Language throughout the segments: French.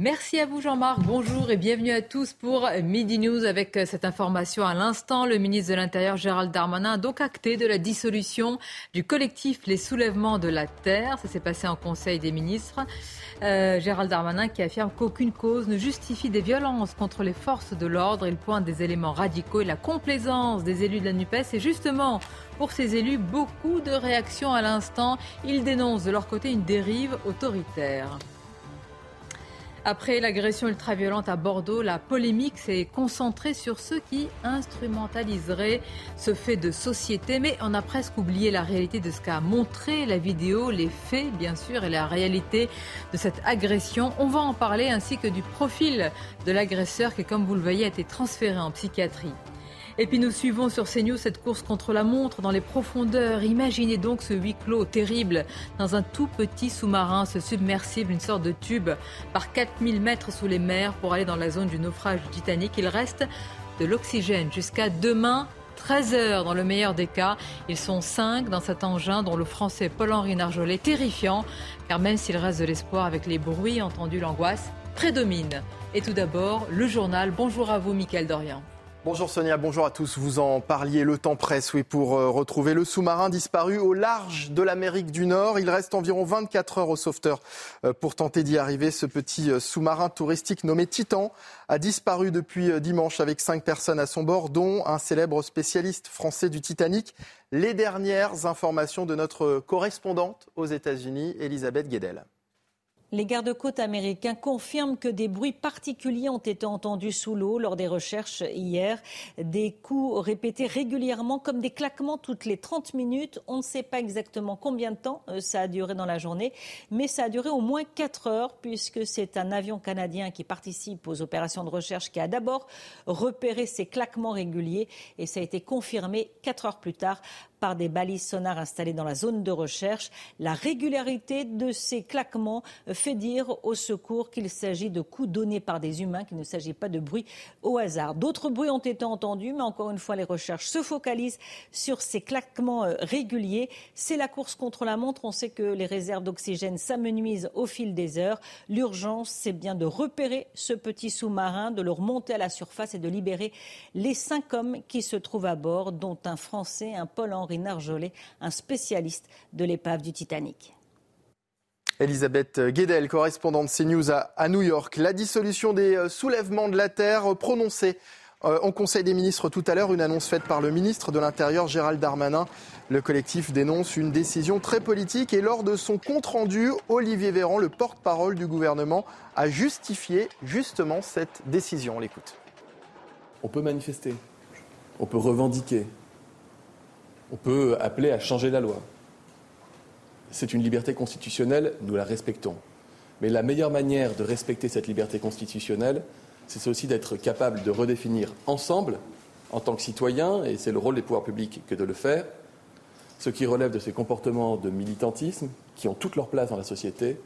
Merci à vous Jean-Marc, bonjour et bienvenue à tous pour Midi News avec euh, cette information à l'instant. Le ministre de l'Intérieur Gérald Darmanin a donc acté de la dissolution du collectif Les Soulèvements de la Terre. Ça s'est passé en Conseil des ministres. Euh, Gérald Darmanin qui affirme qu'aucune cause ne justifie des violences contre les forces de l'ordre. Il pointe des éléments radicaux et la complaisance des élus de la NUPES. Et justement, pour ces élus, beaucoup de réactions à l'instant. Ils dénoncent de leur côté une dérive autoritaire. Après l'agression ultra-violente à Bordeaux, la polémique s'est concentrée sur ceux qui instrumentaliseraient ce fait de société. Mais on a presque oublié la réalité de ce qu'a montré la vidéo, les faits bien sûr, et la réalité de cette agression. On va en parler ainsi que du profil de l'agresseur qui, comme vous le voyez, a été transféré en psychiatrie. Et puis nous suivons sur CNews cette course contre la montre dans les profondeurs. Imaginez donc ce huis clos terrible dans un tout petit sous-marin, ce submersible, une sorte de tube par 4000 mètres sous les mers pour aller dans la zone du naufrage du Titanic. Il reste de l'oxygène jusqu'à demain 13 heures dans le meilleur des cas. Ils sont 5 dans cet engin dont le français Paul-Henri Narjolet, terrifiant, car même s'il reste de l'espoir avec les bruits entendus, l'angoisse prédomine. Et tout d'abord, le journal. Bonjour à vous, Mickaël Dorian. Bonjour Sonia, bonjour à tous. Vous en parliez, le temps presse, oui, pour euh, retrouver le sous-marin disparu au large de l'Amérique du Nord. Il reste environ 24 heures aux sauveteurs euh, pour tenter d'y arriver. Ce petit euh, sous-marin touristique nommé Titan a disparu depuis dimanche avec cinq personnes à son bord, dont un célèbre spécialiste français du Titanic. Les dernières informations de notre correspondante aux États-Unis, Elisabeth Guedel. Les gardes-côtes américains confirment que des bruits particuliers ont été entendus sous l'eau lors des recherches hier. Des coups répétés régulièrement comme des claquements toutes les 30 minutes. On ne sait pas exactement combien de temps euh, ça a duré dans la journée, mais ça a duré au moins 4 heures puisque c'est un avion canadien qui participe aux opérations de recherche qui a d'abord repéré ces claquements réguliers et ça a été confirmé 4 heures plus tard par des balises sonars installées dans la zone de recherche. La régularité de ces claquements fait dire au secours qu'il s'agit de coups donnés par des humains, qu'il ne s'agit pas de bruit au hasard. D'autres bruits ont été entendus, mais encore une fois, les recherches se focalisent sur ces claquements euh, réguliers. C'est la course contre la montre. On sait que les réserves d'oxygène s'amenuisent au fil des heures. L'urgence, c'est bien de repérer ce petit sous-marin, de le remonter à la surface et de libérer les cinq hommes qui se trouvent à bord, dont un Français, un Paul Henri Narjolet, un spécialiste de l'épave du Titanic. Elisabeth Guedel, correspondante CNews à, New York. La dissolution des euh, soulèvements de la Terre prononcée euh, au Conseil des ministres tout à l'heure, une annonce faite par le ministre de l'Intérieur Gérald Darmanin. Le collectif dénonce une décision très politique et lors de son compte-rendu, Olivier Véran, le porte-parole du gouvernement, a justifié justement cette décision. On l'écoute. On peut manifester, on peut revendiquer, on peut appeler à changer la loi. C'est une liberté constitutionnelle, nous la respectons. Mais la meilleure manière de respecter cette liberté constitutionnelle, c'est aussi d'être capable de redéfinir ensemble, en tant que citoyens, et c'est le rôle des pouvoirs publics que de le faire, ce qui relève de ces comportements de militantisme qui ont toute leur place dans la société,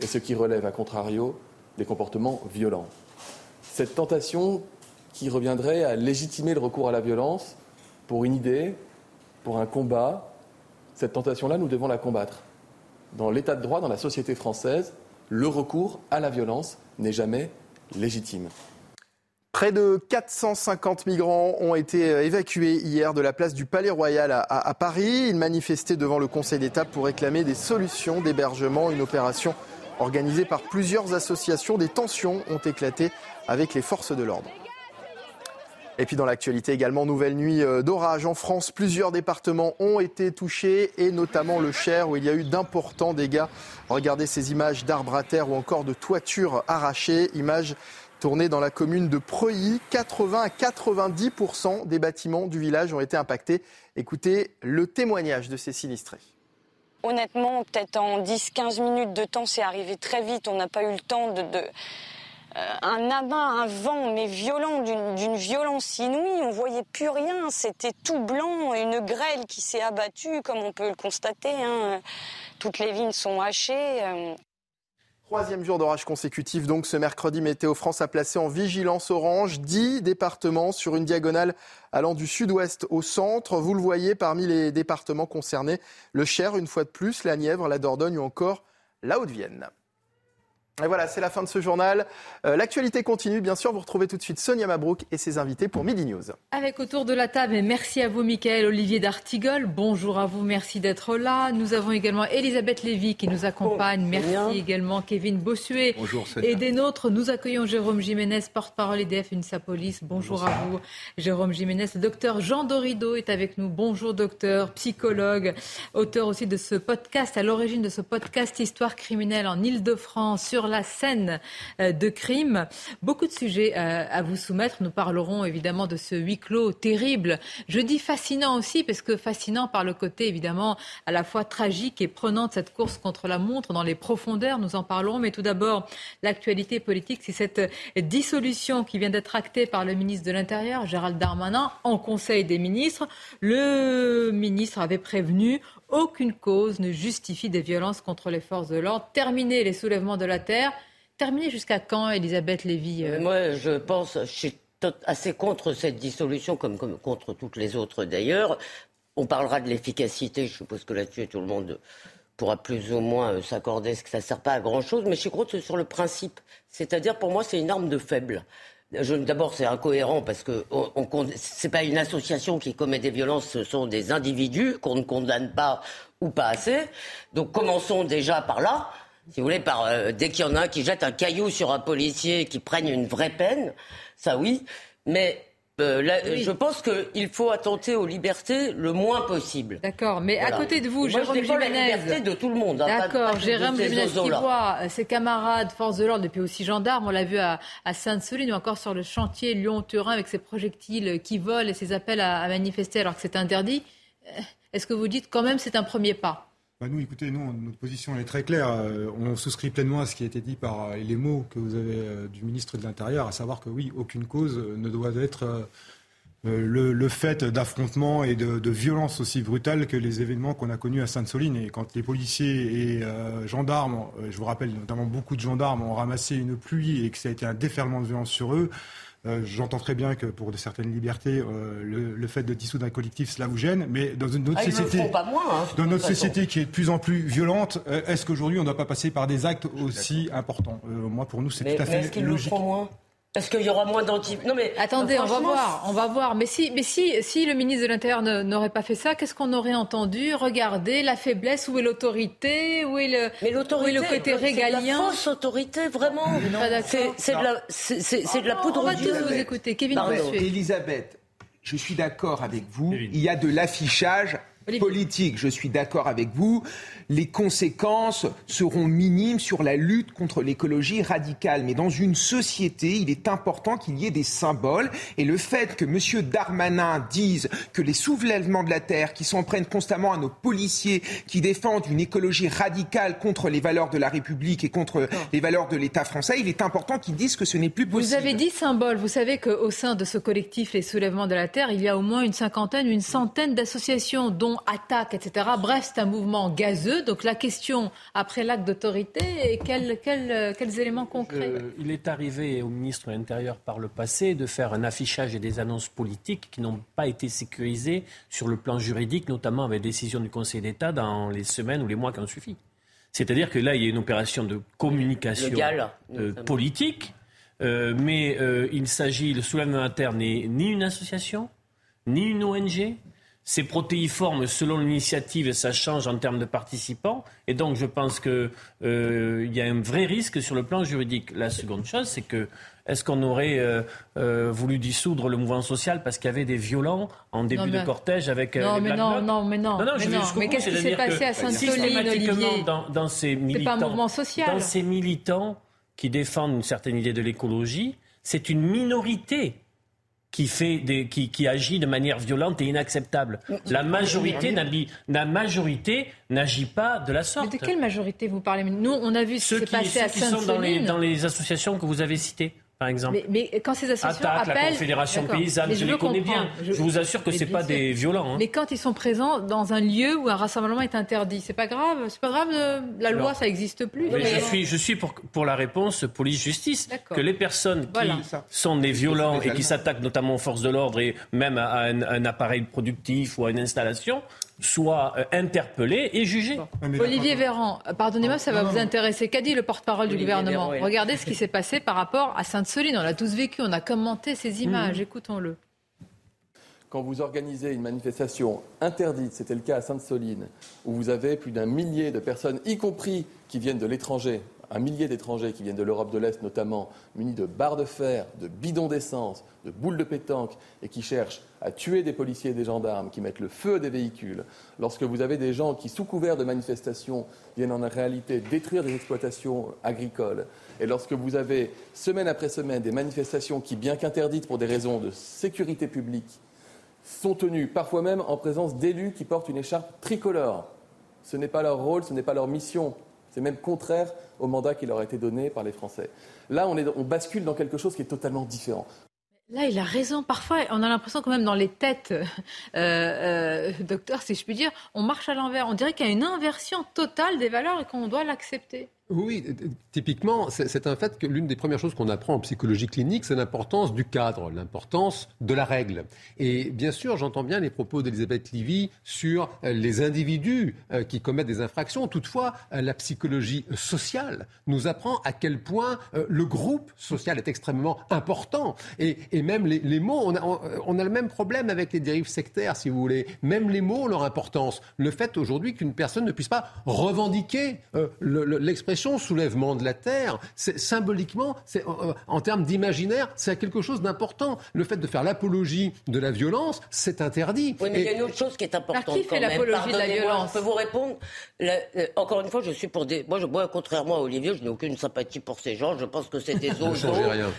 et ce qui relève, à contrario, des comportements violents. Cette tentation qui reviendrait à légitimer le recours à la violence pour une idée, pour un combat, cette tentation-là, nous devons la combattre. Dans l'état de droit, dans la société française, le recours à la violence n'est jamais légitime. Près de 450 migrants ont été évacués hier de la place du Palais Royal à, à Paris. Ils manifestaient devant le Conseil d'État pour réclamer des solutions d'hébergement, une opération organisée par plusieurs associations. Des tensions ont éclaté avec les forces de l'ordre. Et puis dans l'actualité également, nouvelle nuit euh, d'orage en France. Plusieurs départements ont été touchés et notamment le Cher où il y a eu d'importants dégâts. Regardez ces images d'arbres à terre ou encore de toitures arrachées. Images tournées dans la commune de Preuilly. 80 à 90% des bâtiments du village ont été impactés. Écoutez le témoignage de ces sinistrés. honnêtement, peut-être en 10-15 minutes de temps, c'est arrivé très vite. On n'a pas eu le temps de, euh, un abat, un vent, mais violent, d'une violence inouïe. On voyait plus rien. C'était tout blanc, une grêle qui s'est abattue, comme on peut le constater. Hein. Toutes les vignes sont hachées. Euh. Troisième jour d'orage consécutif, donc ce mercredi, Météo France a placé en vigilance orange 10 départements sur une diagonale allant du sud-ouest au centre. Vous le voyez parmi les départements concernés, le Cher une fois de plus, la Nièvre, la Dordogne ou encore la Haute-Vienne. Et voilà, c'est la fin de ce journal. Euh, l'actualité continue, bien sûr. Vous retrouvez tout de suite Sonia Mabrouk et ses invités pour Midi News. Avec autour de la table, et merci à vous, Michael Olivier d'Artigol. Bonjour à vous, merci d'être là. Nous avons également Elisabeth Lévy qui nous accompagne. merci également Kevin Bossuet. Bonjour, Et des nôtres, nous accueillons Jérôme Jiménez, porte-parole EDF Unisapolis. Bonjour, Bonjour à vous, Jérôme Jiménez. Le docteur Jean Dorido est avec nous. Bonjour, docteur, psychologue, auteur aussi de ce podcast, à l'origine de ce podcast Histoire criminelle en Ile-de-France sur la scène euh, de crime. Beaucoup de sujets euh, à vous soumettre. Nous parlerons évidemment de ce huis clos terrible. Je dis fascinant aussi parce que fascinant par le côté évidemment à la fois tragique et prenant de cette course contre la montre dans les profondeurs. Nous en parlerons. Mais tout d'abord, l'actualité politique, c'est cette dissolution qui vient d'être actée par le ministre de l'Intérieur, Gérald Darmanin, en Conseil des ministres. Le ministre avait prévenu aucune cause ne justifie des violences contre les forces de l'ordre. Terminer les soulèvements de la terre. Terminer jusqu'à quand, Elisabeth Lévy euh Moi, je pense, je suis assez contre cette dissolution, comme, contre toutes les autres d'ailleurs. On parlera de l'efficacité, je suppose que là-dessus tout le monde pourra plus ou moins euh, s'accorder que ça ne sert pas à grand-chose, mais je suis contre sur le principe. C'est-à-dire, pour moi, c'est une arme de faible. D'abord, c'est incohérent parce que ce n'est pas une association qui commet des violences, ce sont des individus qu'on ne condamne pas ou pas assez. Donc commençons déjà par là. Si vous voulez, par, euh, dès qu'il y en a un qui jette un caillou sur un policier qui prenne une vraie peine, ça oui. Mais euh, je pense qu'il faut attenter aux libertés le moins possible. D'accord, mais à côté de vous, Jérôme Jiménez. la liberté de tout le monde. Hein, D'accord, Jérôme Jiménez qui voit euh, ses camarades forces de l'ordre, depuis aussi gendarmes, on l'a vu à, Sainte-Soline ou encore sur le chantier Lyon-Turin avec ses projectiles qui volent et ses appels à manifester alors que c'est interdit. Euh, est-ce que vous dites quand même c'est un premier pas? Bah, nous, écoutez, nous, notre position est très claire. Euh, on souscrit pleinement à ce qui a été dit par euh, les mots que vous avez euh, du ministre de l'Intérieur, à savoir que oui, aucune cause ne doit être le, fait d'affrontements et de, de violences aussi brutales que les événements qu'on a connus à Sainte-Soline. Et quand les policiers et gendarmes, je vous rappelle notamment beaucoup de gendarmes, ont ramassé une pluie et que ça a été un déferlement de violence sur eux, euh, j'entends très bien que pour de certaines libertés, euh, le, fait de dissoudre un collectif, cela vous gêne, mais dans une autre ah, société, hein, dans notre société qui est de plus en plus violente, euh, est-ce qu'aujourd'hui on ne doit pas passer par des actes aussi importants? Moi, pour nous, c'est tout à fait logique. Est-ce qu'il y aura moins d'anti. Non mais attendez, on va voir, on va voir. Mais si, mais si, si le ministre de l'Intérieur n'aurait pas fait ça, qu'est-ce qu'on aurait entendu? Regardez la faiblesse, où est l'autorité, où est le, mais l'autorité, le côté régalien C'est de la fausse autorité, vraiment. C'est de la, c'est de la poudre. On va tous vous écouter, Kevin. Elisabeth, je suis d'accord avec vous. Il y a de l'affichage politique. Je suis d'accord avec vous les conséquences seront minimes sur la lutte contre l'écologie radicale. Mais dans une société, il est important qu'il y ait des symboles. Et le fait que M. Darmanin dise que les soulèvements de la Terre, qui s'en prennent constamment à nos policiers, qui défendent une écologie radicale contre les valeurs de la République et contre les valeurs de l'État français, il est important qu'ils disent que ce n'est plus possible. Vous avez dit symbole. Vous savez qu'au sein de ce collectif Les Soulèvements de la Terre, il y a au moins une cinquantaine, une centaine d'associations, dont Attaque, etc. Bref, c'est un mouvement gazeux donc la question, après l'acte d'autorité, quels, quels, quels, éléments concrets euh, Il est arrivé au ministre de l'Intérieur par le passé de faire un affichage et des annonces politiques qui n'ont pas été sécurisées sur le plan juridique, notamment avec décision du Conseil d'État dans les semaines ou les mois qui ont suffi. C'est-à-dire que là, il y a une opération de communication euh, politique, euh, mais il s'agit, le soulèvement interne n'est ni une association, ni une ONG, c'est protéiforme selon l'initiative, ça change en termes de participants. Et donc, je pense qu'il euh, y a un vrai risque sur le plan juridique. La seconde chose, c'est que est-ce qu'on aurait euh, euh, voulu dissoudre le mouvement social parce qu'il y avait des violents en début de cortège avec non, mais non, non, mais non, mais non. Mais, qu'est-ce qui s'est passé à Sainte-Soline, Olivier dans, dans ces militants, pas un mouvement social. Dans ces militants qui défendent une certaine idée de l'écologie, c'est une minorité qui, fait des, qui, qui agit de manière violente et inacceptable. La majorité, la majorité n'agit pas de la sorte. Mais de quelle majorité vous parlez? Nous, on a vu ce qui s'est passé à Ceux qui sont dans les, dans les associations que vous avez citées par exemple. Mais, quand ces associations Attaque, appellent... la Confédération paysanne, je, les connais bien. Je, vous assure que c'est pas des violents. Hein. Mais quand ils sont présents dans un lieu où un rassemblement est interdit, c'est pas grave. C'est pas grave. La loi, ça n'existe plus. je suis, je suis pour, pour la réponse police-justice. Que les personnes qui sont des violents et qui s'attaquent notamment aux forces de l'ordre et même à un, un appareil productif ou à une installation soit euh, interpellé et jugé. Olivier Véran, pardonnez-moi, ça va vous intéresser. Qu'a dit le porte-parole du gouvernement Regardez ce qui s'est passé par rapport à Sainte-Soline. On l'a tous vécu, on a commenté ces images. Mhm. Écoutons-le. Quand vous organisez une manifestation interdite, c'était le cas à Sainte-Soline, où vous avez plus d'un millier de personnes, y compris qui viennent de l'étranger, un millier d'étrangers qui viennent de l'Europe de l'Est notamment, munis de barres de fer, de bidons d'essence, de boules de pétanque, et qui cherchent à tuer des policiers et des gendarmes, qui mettent le feu à des véhicules, lorsque vous avez des gens qui, sous couvert de manifestations, viennent en réalité détruire des exploitations agricoles, et lorsque vous avez, semaine après semaine, des manifestations qui, bien qu'interdites pour des raisons de sécurité publique, sont tenues parfois même en présence d'élus qui portent une écharpe tricolore. Ce n'est pas leur rôle, ce n'est pas leur mission. C'est même contraire au mandat qui leur a été donné par les Français. Là, on, on bascule dans quelque chose qui est totalement différent. Là, il a raison. Parfois, on a l'impression quand même dans les têtes, euh, euh, docteur, si je puis dire, on marche à l'envers. On dirait qu'il y a une inversion totale des valeurs et qu'on doit l'accepter. Oui, typiquement, c'est un fait que l'une des premières choses qu'on apprend en psychologie clinique, c'est l'importance du cadre, l'importance de la règle. Et bien sûr, j'entends bien les propos d'Elisabeth Livy sur euh, les individus euh, qui commettent des infractions. Toutefois, euh, la psychologie sociale nous apprend à quel point le groupe social est extrêmement important. Et, même les, mots, on a, on a, le même problème avec les dérives sectaires, si vous voulez. Même les mots ont leur importance. Le fait aujourd'hui qu'une personne ne puisse pas revendiquer l'expression soulèvement de la terre, c'est symboliquement, c'est en, termes d'imaginaire, c'est quelque chose d'important. Le fait de faire l'apologie de la violence, c'est interdit. Oui, mais il y a une autre chose qui est importante. qui fait l'apologie de la violence Je peux vous répondre. Euh, encore une fois, je suis pour des. Moi, je, moi, contrairement à Olivier, je n'ai aucune sympathie pour ces gens. Je pense que c'est des ozos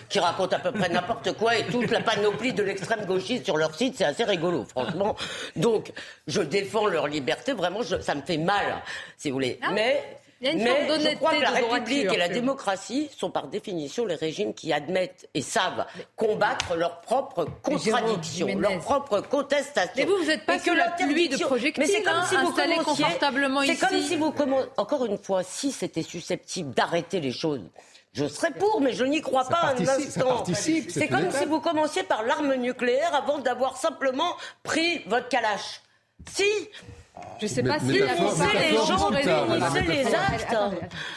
qui racontent à peu près n'importe quoi et toute la panoplie de l'extrême gauchiste sur leur site, c'est assez rigolo, franchement. Donc, je défends leur liberté. Vraiment, ça me fait mal, si vous voulez. mais mais je crois que la République et la démocratie sont par définition les régimes qui admettent et savent combattre leurs propres contradictions, leurs propres contestations. Mais vous, vous n'êtes pas que la pluie de projectiles, mais c'est comme hein, si vous confortablement ici. C'est comme si vous Encore une fois, si c'était susceptible d'arrêter les choses, je serais pour, mais je n'y crois pas un instant. C'est comme si vous commenciez par l'arme nucléaire avant d'avoir simplement pris votre calache. Si je ne sais pas si les gens les actes.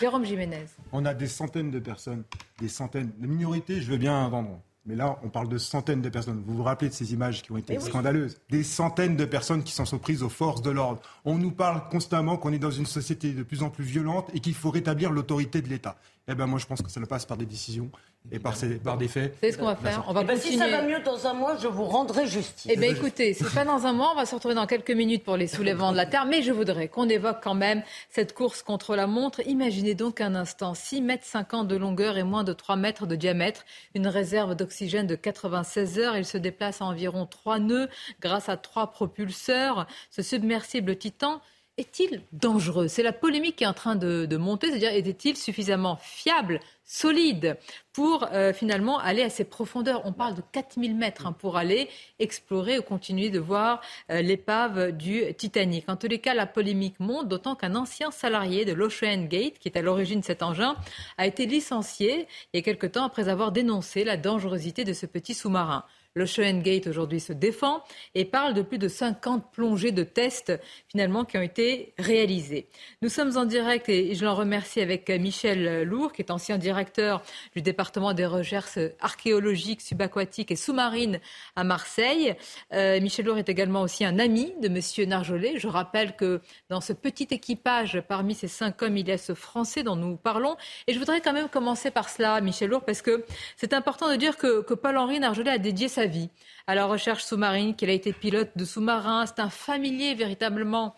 Jérôme Jiménez. On a des centaines de personnes, des centaines. de minorités, je veux bien vendre. Mais là, on parle de centaines de personnes. Vous vous rappelez de ces images qui ont été scandaleuses? Des centaines de personnes qui s'en sont prises aux forces de l'ordre. On nous parle constamment qu'on est dans une société de plus en plus violente et qu'il faut rétablir l'autorité de l'État. Eh ben moi, je pense que ça passe par des décisions et par, par des faits. C'est ce qu'on va faire. On va eh ben, Si ça va mieux dans un mois, je vous rendrai justice. Eh bien, écoutez, c'est pas dans un mois. On va se retrouver dans quelques minutes pour les soulèvements de la Terre. Mais je voudrais qu'on évoque quand même cette course contre la montre. Imaginez donc un instant 6 mètres 50 de longueur et moins de 3 mètres de diamètre. Une réserve d'oxygène de 96 heures. Il se déplace à environ 3 nœuds grâce à 3 propulseurs. Ce submersible Titan est-il dangereux? C'est la polémique qui est en train de, monter, c'est-à-dire était-il suffisamment fiable, solide pour euh, finalement aller à ces profondeurs? On parle de 4000 mètres hein, pour aller explorer ou continuer de voir euh, l'épave du Titanic. En tous les cas, la polémique monte, d'autant qu'un ancien salarié de l'Ocean Gate, qui est à l'origine de cet engin, a été licencié il y a quelque temps après avoir dénoncé la dangerosité de ce petit sous-marin. Le Gate aujourd'hui se défend et parle de plus de 50 plongées de tests finalement qui ont été réalisées. Nous sommes en direct et je l'en remercie avec Michel Lourd, qui est ancien directeur du département des recherches archéologiques, subaquatiques et sous-marines à Marseille. Euh, Michel Lourd est également aussi un ami de Monsieur Narjolet. Je rappelle que dans ce petit équipage, parmi ces cinq hommes, il y a ce Français dont nous parlons. Et je voudrais quand même commencer par cela, Michel Lourd, parce que c'est important de dire que, que Paul-Henri Narjolet a dédié sa vie à la recherche sous-marine, qu'il a été pilote de sous-marin. C'est un familier véritablement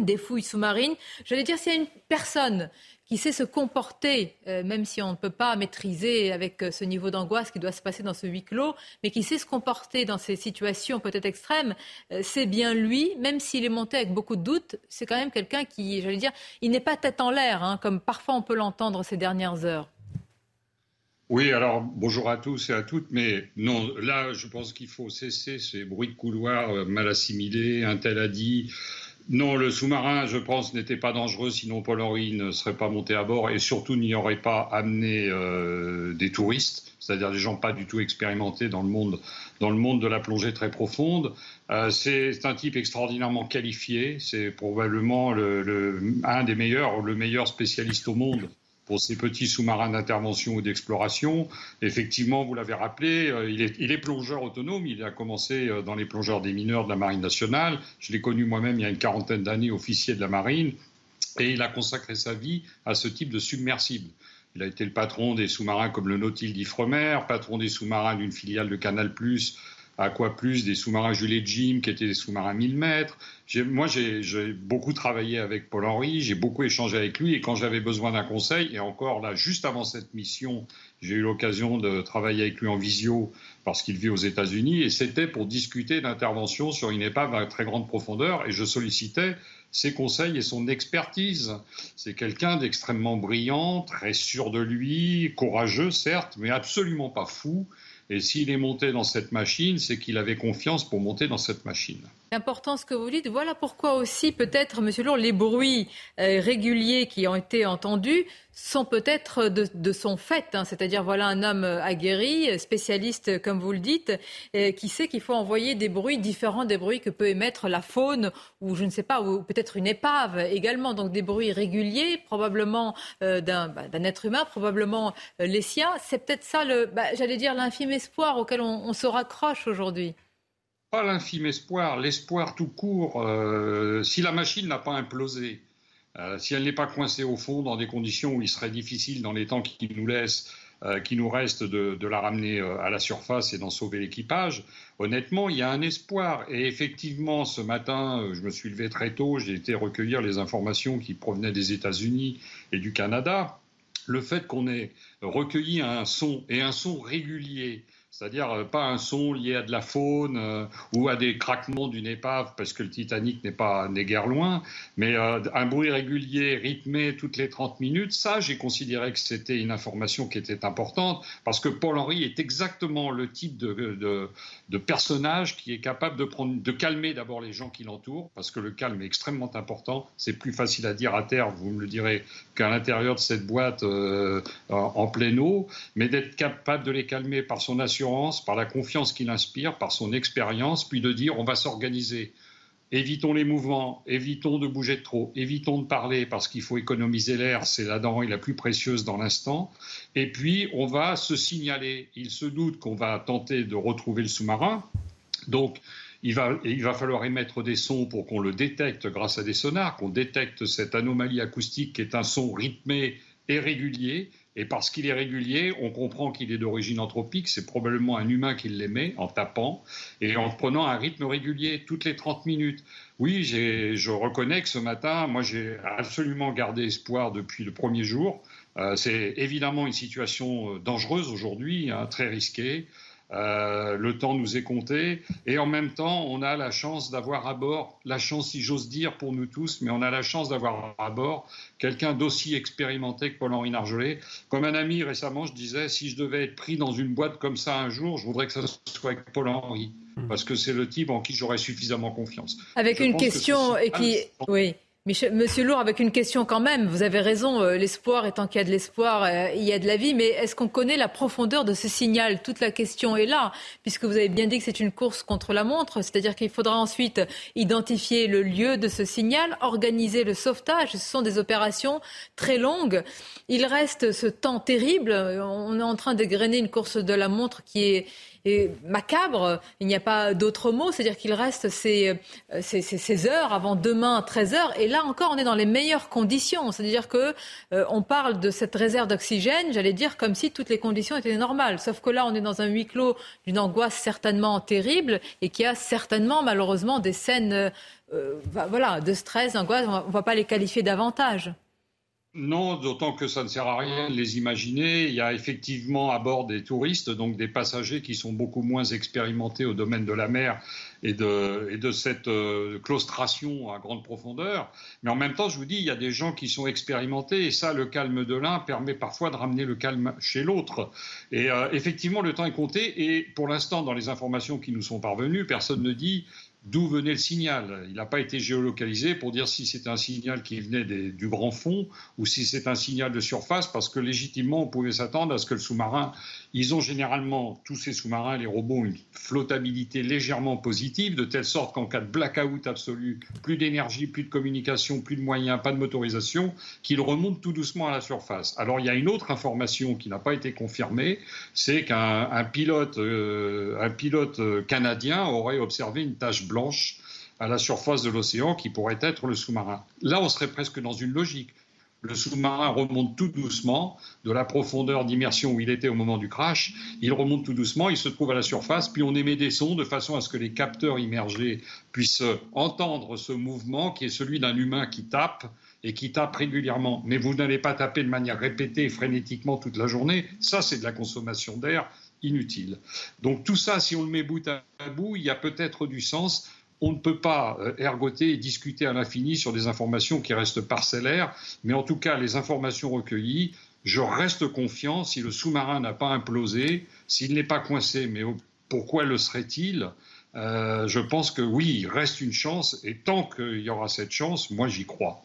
des fouilles sous-marines. J'allais dire, s'il y a une personne qui sait se comporter, euh, même si on ne peut pas maîtriser avec euh, ce niveau d'angoisse qui doit se passer dans ce huis clos, mais qui sait se comporter dans ces situations peut-être extrêmes, euh, c'est bien lui, même s'il est monté avec beaucoup de doutes, c'est quand même quelqu'un qui, j'allais dire, il n'est pas tête en l'air, hein, comme parfois on peut l'entendre ces dernières heures. Oui, alors bonjour à tous et à toutes, mais non, là je pense qu'il faut cesser ces bruits de couloir mal assimilés, un tel a dit, non, le sous-marin, je pense, n'était pas dangereux, sinon Paul-Henri ne serait pas monté à bord et surtout n'y aurait pas amené euh, des touristes, c'est-à-dire des gens pas du tout expérimentés dans le monde, dans le monde de la plongée très profonde. Euh, c'est un type extraordinairement qualifié, c'est probablement un des meilleurs, le meilleur spécialiste au monde pour ces petits sous-marins d'intervention ou d'exploration. Effectivement, vous l'avez rappelé, euh, il, est, plongeur autonome. Il a commencé euh, dans les plongeurs des mineurs de la Marine nationale. Je l'ai connu moi-même il y a une quarantaine d'années, officier de la Marine. Et il a consacré sa vie à ce type de submersible. Il a été le patron des sous-marins comme le Nautil d'Ifremer, patron des sous-marins d'une filiale de Canal+, à quoi plus des sous-marins Jules Jim qui étaient des sous-marins 1000 mètres. Moi, j'ai beaucoup travaillé avec Paul Henry, j'ai beaucoup échangé avec lui et quand j'avais besoin d'un conseil, et encore là, juste avant cette mission, j'ai eu l'occasion de travailler avec lui en visio parce qu'il vit aux États-Unis et c'était pour discuter d'intervention sur une épave à très grande profondeur et je sollicitais ses conseils et son expertise. C'est quelqu'un d'extrêmement brillant, très sûr de lui, courageux certes, mais absolument pas fou et s'il est monté dans cette machine, c'est qu'il avait confiance pour monter dans cette machine. Important ce que vous dites. Voilà pourquoi aussi, peut-être, Monsieur Lourd, les bruits euh, réguliers qui ont été entendus sont peut-être de, son fait. Hein. C'est-à-dire, voilà un homme aguerri, spécialiste, comme vous le dites, euh, qui sait qu'il faut envoyer des bruits différents des bruits que peut émettre la faune ou, je ne sais pas, ou peut-être une épave également. Donc, des bruits réguliers, probablement euh, bah, d'un être humain, probablement les siens. C'est peut-être ça, le, bah, j'allais dire, l'infime espoir auquel on se raccroche aujourd'hui pas l'infime espoir, l'espoir tout court, euh, si la machine n'a pas implosé, euh, si elle n'est pas coincée au fond dans des conditions où il serait difficile dans les temps qui nous euh, qui nous reste de, la ramener à la surface et d'en sauver l'équipage, honnêtement, il y a un espoir. Et effectivement, ce matin, je me suis levé très tôt, j'ai été recueillir les informations qui provenaient des États-Unis et du Canada. Le fait qu'on ait recueilli un son et un son régulier, c'est-à-dire euh, pas un son lié à de la faune euh, ou à des craquements d'une épave, parce que le Titanic n'est pas n'est guère loin, mais euh, un bruit régulier, rythmé toutes les 30 minutes, ça, j'ai considéré que c'était une information qui était importante, parce que Paul Henry est exactement le type de, de, personnage qui est capable de, prendre, de calmer d'abord les gens qui l'entourent, parce que le calme est extrêmement important. C'est plus facile à dire à terre, vous me le direz, qu'à l'intérieur de cette boîte en pleine eau, mais d'être capable de les calmer par son assurance par la confiance qu'il inspire, par son expérience, puis de dire on va s'organiser. Évitons les mouvements, évitons de bouger trop, évitons de parler parce qu'il faut économiser l'air, c'est la denrée la plus précieuse dans l'instant. Et puis, on va se signaler. Il se doute qu'on va tenter de retrouver le sous-marin. Donc, il va, il va, falloir émettre des sons pour qu'on le détecte grâce à des sonars, qu'on détecte cette anomalie acoustique qui est un son rythmé et régulier. Et parce qu'il est régulier, on comprend qu'il est d'origine anthropique. C'est probablement un humain qui l'émet en tapant et en prenant un rythme régulier toutes les 30 minutes. Oui, je reconnais que ce matin, moi, j'ai absolument gardé espoir depuis le premier jour. Euh, c'est évidemment une situation euh, dangereuse aujourd'hui, hein, très risquée. Euh, le temps nous est compté et en même temps, on a la chance d'avoir à bord, la chance si j'ose dire pour nous tous, mais on a la chance d'avoir à bord quelqu'un d'aussi expérimenté que Paul-Henri Nargelet. Comme un ami récemment, je disais, si je devais être pris dans une boîte comme ça un jour, je voudrais que ça soit avec Paul-Henri, hmm. parce que c'est le type en qui j'aurais suffisamment confiance. Avec une question, et qui, oui. Monsieur Lourd, avec une question quand même, vous avez raison, euh, l'espoir étant qu'il y a de l'espoir, euh, il y a de la vie, mais est-ce qu'on connaît la profondeur de ce signal? Toute la question est là, puisque vous avez bien dit que c'est une course contre la montre, c'est-à-dire qu'il faudra ensuite identifier le lieu de ce signal, organiser le sauvetage, ce sont des opérations très longues. Il reste ce temps terrible, on est en train de grainer une course de la montre qui est et macabre. Il n'y a pas d'autre mot. C'est-à-dire qu'il reste ces, euh, ces, ces, heures avant demain, 13 heures. Et là encore, on est dans les meilleures conditions. C'est-à-dire que euh, on parle de cette réserve d'oxygène, j'allais dire, comme si toutes les conditions étaient normales. Sauf que là, on est dans un huis clos d'une angoisse certainement terrible et qui a certainement, malheureusement, des scènes voilà, de stress, d'angoisse. On ne va pas les qualifier davantage. Non, d'autant que ça ne sert à rien de les imaginer. Il y a effectivement à bord des touristes, donc des passagers qui sont beaucoup moins expérimentés au domaine de la mer et de, et de cette euh, claustration à grande profondeur. Mais en même temps, je vous dis, il y a des gens qui sont expérimentés et ça, le calme de l'un permet parfois de ramener le calme chez l'autre. Et euh, effectivement, le temps est compté et pour l'instant, dans les informations qui nous sont parvenues, personne ne dit d'où venait le signal. Il n'a pas été géolocalisé pour dire si c'est un signal qui venait du grand fond ou si c'est un signal de surface, parce que légitimement, on pouvait s'attendre à ce que le sous-marin ils ont généralement, tous ces sous-marins, les robots, une flottabilité légèrement positive, de telle sorte qu'en cas de blackout absolu, plus d'énergie, plus de communication, plus de moyens, pas de motorisation, qu'ils remontent tout doucement à la surface. Alors il y a une autre information qui n'a pas été confirmée, c'est qu'un pilote, euh, un pilote euh, canadien aurait observé une tache blanche à la surface de l'océan qui pourrait être le sous-marin. Là, on serait presque dans une logique. Le sous-marin remonte tout doucement de la profondeur d'immersion où il était au moment du crash. Il remonte tout doucement, il se trouve à la surface, puis on émet des sons de façon à ce que les capteurs immergés puissent entendre ce mouvement qui est celui d'un humain qui tape et qui tape régulièrement. Mais vous n'allez pas taper de manière répétée et frénétiquement toute la journée. Ça, c'est de la consommation d'air inutile. Donc tout ça, si on le met bout à bout, il y a peut-être du sens on ne peut pas euh, ergoter et discuter à l'infini sur des informations qui restent parcellaires, mais en tout cas, les informations recueillies, je reste confiant si le sous-marin n'a pas implosé, s'il n'est pas coincé, mais pourquoi le serait-il euh, Je pense que oui, il reste une chance, et tant qu'il y aura cette chance, moi j'y crois.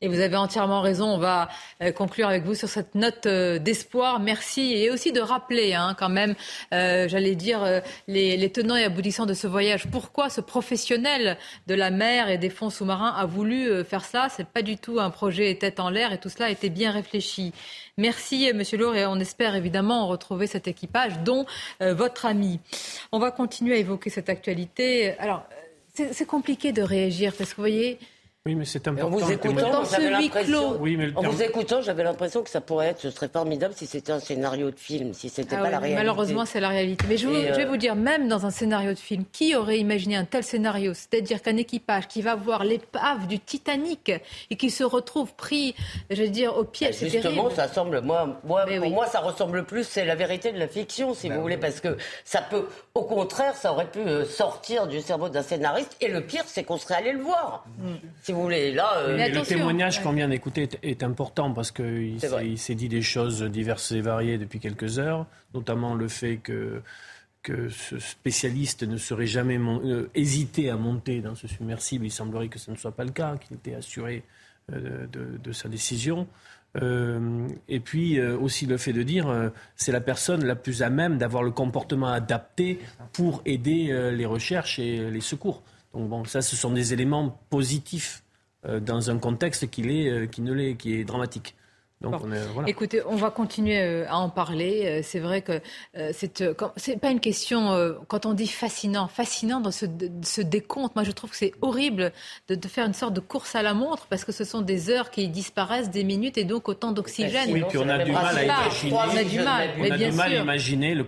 Et vous avez entièrement raison. On va euh, conclure avec vous sur cette note euh, d'espoir. Merci. Et aussi de rappeler, hein, quand même, euh, j'allais dire, les, tenants et aboutissants de ce voyage. Pourquoi ce professionnel de la mer et des fonds sous-marins a voulu faire ça? C'est pas du tout un projet tête en l'air et tout cela a été bien réfléchi. Merci, Monsieur Lourd, et on espère évidemment retrouver cet équipage, dont votre ami. On va continuer à évoquer cette actualité. Alors, c'est compliqué de réagir parce que vous voyez, oui, mais c'est important. En vous écoutant, j'avais l'impression, en vous écoutant, j'avais l'impression que ça pourrait être, ce serait formidable si c'était un scénario de film, si c'était ah pas la réalité. Malheureusement, c'est la réalité. Mais je, vais euh, vous dire, même dans un scénario de film, qui aurait imaginé un tel scénario? C'est-à-dire qu'un équipage qui va voir l'épave du Titanic et qui se retrouve pris, je veux dire, au piège. Bah, justement, ça semble, moi, moi pour moi, ça ressemble plus, c'est la vérité de la fiction, si bah vous voulez, parce que ça peut, au contraire, ça aurait pu euh, sortir du cerveau d'un scénariste. Et le pire, c'est qu'on serait allé le voir. Mm voulez. Là, euh, le témoignage qu'on vient d'écouter est, important parce qu'il s'est dit des choses diverses et variées depuis quelques heures, notamment le fait que que ce spécialiste ne serait jamais euh, hésité à monter dans ce submersible. Il semblerait que ce ne soit pas le cas, qu'il était assuré euh, de, sa décision. et puis aussi le fait de dire c'est la personne la plus à même d'avoir le comportement adapté pour aider les recherches et les secours. Donc bon, ça, ce sont des éléments positifs euh, dans un contexte qui, est, euh, qui, ne l'est, qui est dramatique. Écoutez, on va continuer euh, à en parler. Euh, c'est vrai que euh, c'est pas une question quand on dit fascinant, fascinant dans ce, décompte. Moi, je trouve que c'est horrible de, faire une sorte de course à la montre parce que ce sont des heures qui disparaissent, des minutes et donc autant d'oxygène. Oui, puis on a du mal à imaginer. On a du mal, on a du mal à imaginer le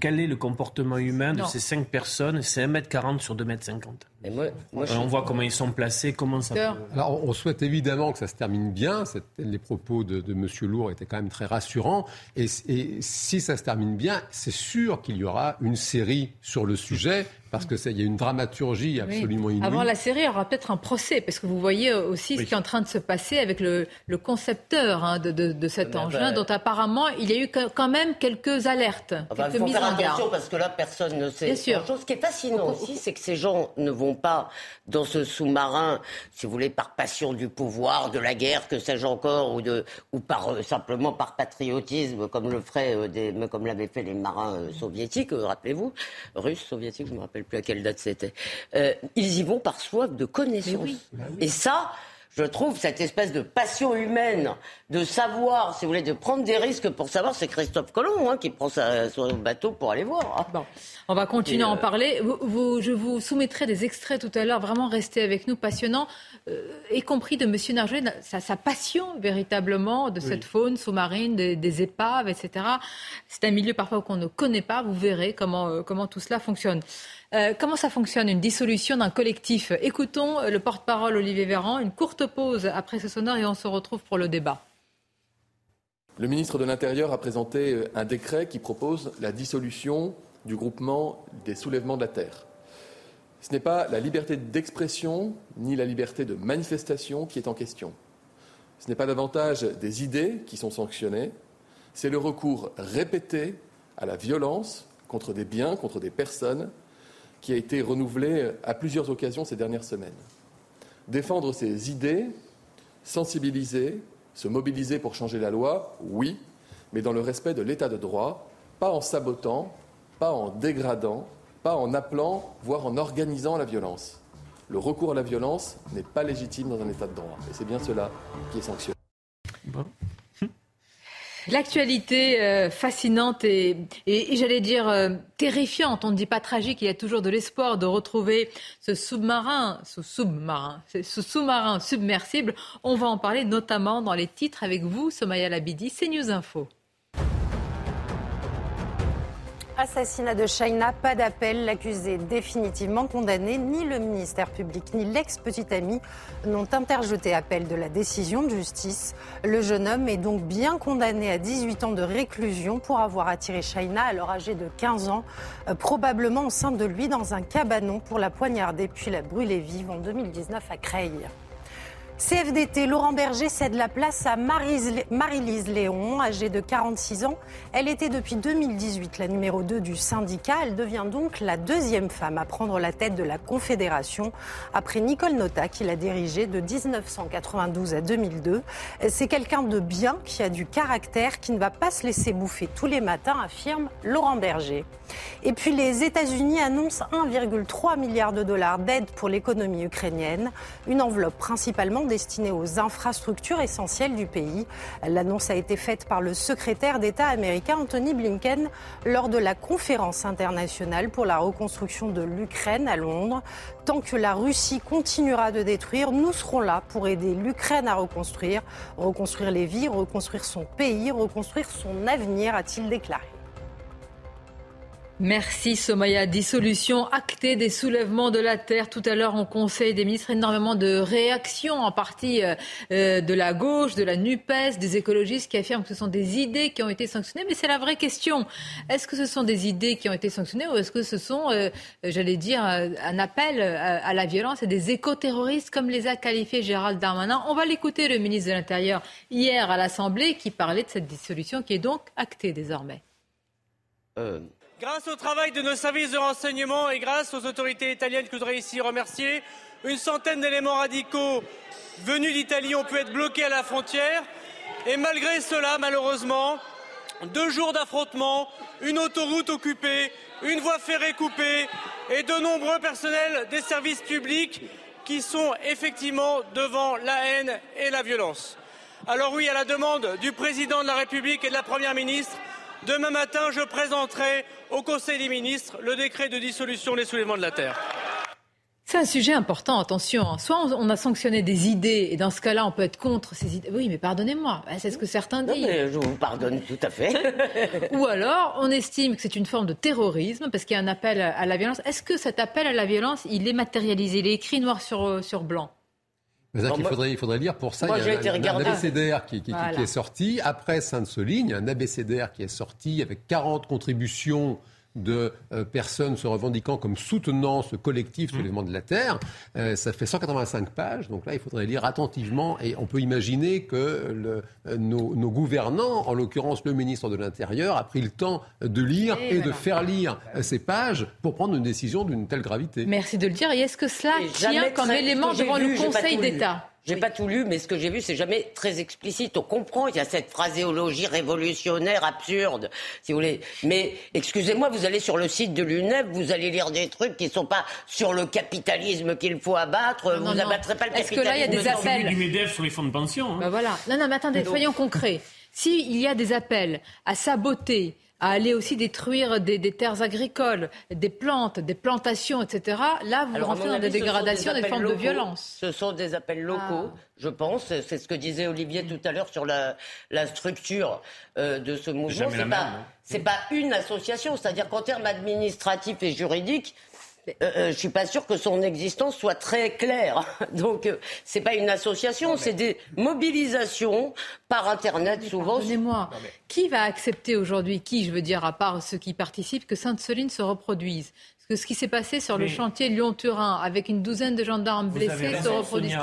quel est le comportement humain de ces cinq personnes. C'est 1m40 sur 2m50. Mais moi, on voit comment ils sont placés, comment ça peut... Alors, on souhaite évidemment que ça se termine bien. Les propos de de, M. Lourd était quand même très rassurant. Et, et si ça se termine bien, c'est sûr qu'il y aura une série sur le sujet parce qu'il y a une dramaturgie absolument inouïe. Avant la série, il y aura peut-être un procès, parce que vous voyez aussi ce qui est en train de se passer avec le, concepteur hein, de, cet engin, dont apparemment il y a eu quand même quelques alertes, quelques il faut faire attention parce que là, personne ne sait. Bien Ce qui est fascinant aussi, c'est que ces gens ne vont pas dans ce sous-marin, si vous voulez, par passion du pouvoir, de la guerre, que sais-je encore, ou, de, ou par, euh, simplement par patriotisme, comme le ferait, euh, des, comme l'avaient fait les marins euh, soviétiques, rappelez-vous, russes, soviétiques, je me rappelle plus à quelle date c'était. Euh, ils y vont par soif de connaissances. Bah Et ça, je trouve, cette espèce de passion humaine, de savoir, si vous voulez, de prendre des risques pour savoir, c'est Christophe Colomb hein, qui prend son bateau pour aller voir. Bon, on va continuer à en euh, parler. je vous soumettrai des extraits tout à l'heure. Vraiment, restez avec nous, passionnant, euh, y compris de M. Narget, sa, passion véritablement de cette faune sous-marine, des, épaves, etc. C'est un milieu parfois qu'on ne connaît pas. Vous verrez comment, euh, comment tout cela fonctionne. Euh, comment ça fonctionne, une dissolution d'un collectif? Écoutons le porte-parole Olivier Véran. Une courte pause après ce sonore et on se retrouve pour le débat. Le ministre de l'Intérieur a présenté euh, un décret qui propose la dissolution du groupement des soulèvements de la terre. Ce n'est pas la liberté d'expression ni la liberté de manifestation qui est en question. Ce n'est pas davantage des idées qui sont sanctionnées, c'est le recours répété à la violence contre des biens, contre des personnes, qui a été renouvelé à plusieurs occasions ces dernières semaines. Défendre ses idées, sensibiliser, se mobiliser pour changer la loi, oui, mais dans le respect de l'état de droit, pas en sabotant, pas en dégradant, pas en appelant, voire en organisant la violence. Le recours à la violence n'est pas légitime dans un état de droit. Et c'est bien cela qui est sanctionné. L'actualité euh, fascinante et, j'allais dire euh, terrifiante, on ne dit pas tragique, il y a toujours de l'espoir de retrouver ce sous-marin, ce sous-marin, ce sous-marin submersible. On va en parler notamment dans les titres avec vous, Somaya Labidi, CNews Info. Assassinat de China, pas d'appel. L'accusé définitivement condamné. Ni le ministère public ni l'ex-petite amie n'ont interjeté appel de la décision de justice. Le jeune homme est donc bien condamné à 18 ans de réclusion pour avoir attiré China, alors âgé de 15 ans, euh, probablement sein de lui dans un cabanon pour la poignarder puis la brûler vive en 2019 à Creil. CFDT, Laurent Berger cède la place à Marie-Lise Léon, âgée de 46 ans. Elle était depuis 2018 la numéro 2 du syndicat. Elle devient donc la deuxième femme à prendre la tête de la Confédération, après Nicole Nota, qui l'a dirigée de 1992 à 2002. C'est quelqu'un de bien, qui a du caractère, qui ne va pas se laisser bouffer tous les matins, affirme Laurent Berger. Et puis les États-Unis annoncent 1,3 milliard de dollars d'aide pour l'économie ukrainienne, une enveloppe principalement destinée aux infrastructures essentielles du pays. L'annonce a été faite par le secrétaire d'État américain Anthony Blinken lors de la conférence internationale pour la reconstruction de l'Ukraine à Londres. Tant que la Russie continuera de détruire, nous serons là pour aider l'Ukraine à reconstruire, reconstruire les vies, reconstruire son pays, reconstruire son avenir, a-t-il déclaré. Merci Somaya. Dissolution actée des soulèvements de la terre. Tout à l'heure, en Conseil des ministres, énormément de réactions, en partie euh, euh, de la gauche, de la NUPES, des écologistes qui affirment que ce sont des idées qui ont été sanctionnées. Mais c'est la vraie question. Est-ce que ce sont des idées qui ont été sanctionnées ou est-ce que ce sont, euh, j'allais dire, un appel à, la violence et des éco-terroristes, comme les a qualifiés Gérald Darmanin? On va l'écouter, le ministre de l'Intérieur, hier à l'Assemblée, qui parlait de cette dissolution qui est donc actée désormais. Grâce au travail de nos services de renseignement et grâce aux autorités italiennes que je voudrais ici remercier, une centaine d'éléments radicaux venus d'Italie ont pu être bloqués à la frontière. Et malgré cela, malheureusement, deux jours d'affrontements, une autoroute occupée, une voie ferrée coupée et de nombreux personnels des services publics qui sont effectivement devant la haine et la violence. Alors oui, à la demande du président de la République et de la Première ministre, Demain matin, je présenterai au Conseil des ministres le décret de dissolution des soulèvements de la Terre. C'est un sujet important, attention. Hein. Soit on a sanctionné des idées, et dans ce cas-là, on peut être contre ces idées. Oui, mais pardonnez-moi, bah, c'est ce que certains disent. je vous pardonne tout à fait. Ou alors, on estime que c'est une forme de terrorisme, parce qu'il y a un appel à la violence. Est-ce que cet appel à la violence, il est matérialisé, il est écrit noir sur, euh, sur blanc? Il, faudrait, il faudrait lire pour ça. il y a un, abécédaire qui, qui, qui, est sorti. Après Sainte-Soline, il y a un abécédaire qui est sorti avec 40 contributions de euh, personnes se revendiquant comme soutenant ce collectif soulèvement de la Terre. Euh, ça fait 185 pages, donc là, il faudrait lire attentivement et on peut imaginer que le, euh, nos, nos, gouvernants, en l'occurrence le ministre de l'Intérieur, a pris le temps de lire et, de faire lire ces pages pour prendre une décision d'une telle gravité. Merci de le dire. Et est-ce que cela tient comme élément devant le Conseil d'État? J'ai pas tout lu, mais ce que j'ai vu, c'est jamais très explicite. On comprend, il y a cette phraséologie révolutionnaire absurde, si vous voulez. Mais excusez-moi, vous allez sur le site de l'UNEF, vous allez lire des trucs qui sont pas sur le capitalisme qu'il faut abattre. vous n'abattrez pas le Est-ce capitalisme. que là, il y a des appels du MEDEF sur les fonds de pension. hein. Bah voilà. Non, non, mais attendez, soyons concrets. S'il y a des appels à saboter, à aller aussi détruire des, des terres agricoles, des plantes, des plantations, etc., là, vous Alors, rentrez dans des avis, dégradations, des, appels formes de violence. Ce sont des appels locaux, Ah. je pense. C'est ce que disait Olivier tout à l'heure sur la, la structure euh, de ce mouvement. C'est pas, pas une association. C'est-à-dire qu'en termes administratifs et juridiques, euh, euh, je suis pas sûr que son existence soit très claire. Donc, euh, c'est pas une association, c'est des mobilisations par Internet souvent. Pardonnez-moi, qui va accepter aujourd'hui, qui, je veux dire, à part ceux qui participent, que Sainte-Soline se reproduise? Que ce qui s'est passé sur le chantier Lyon-Turin, avec une douzaine de gendarmes Vous blessés, se reproduise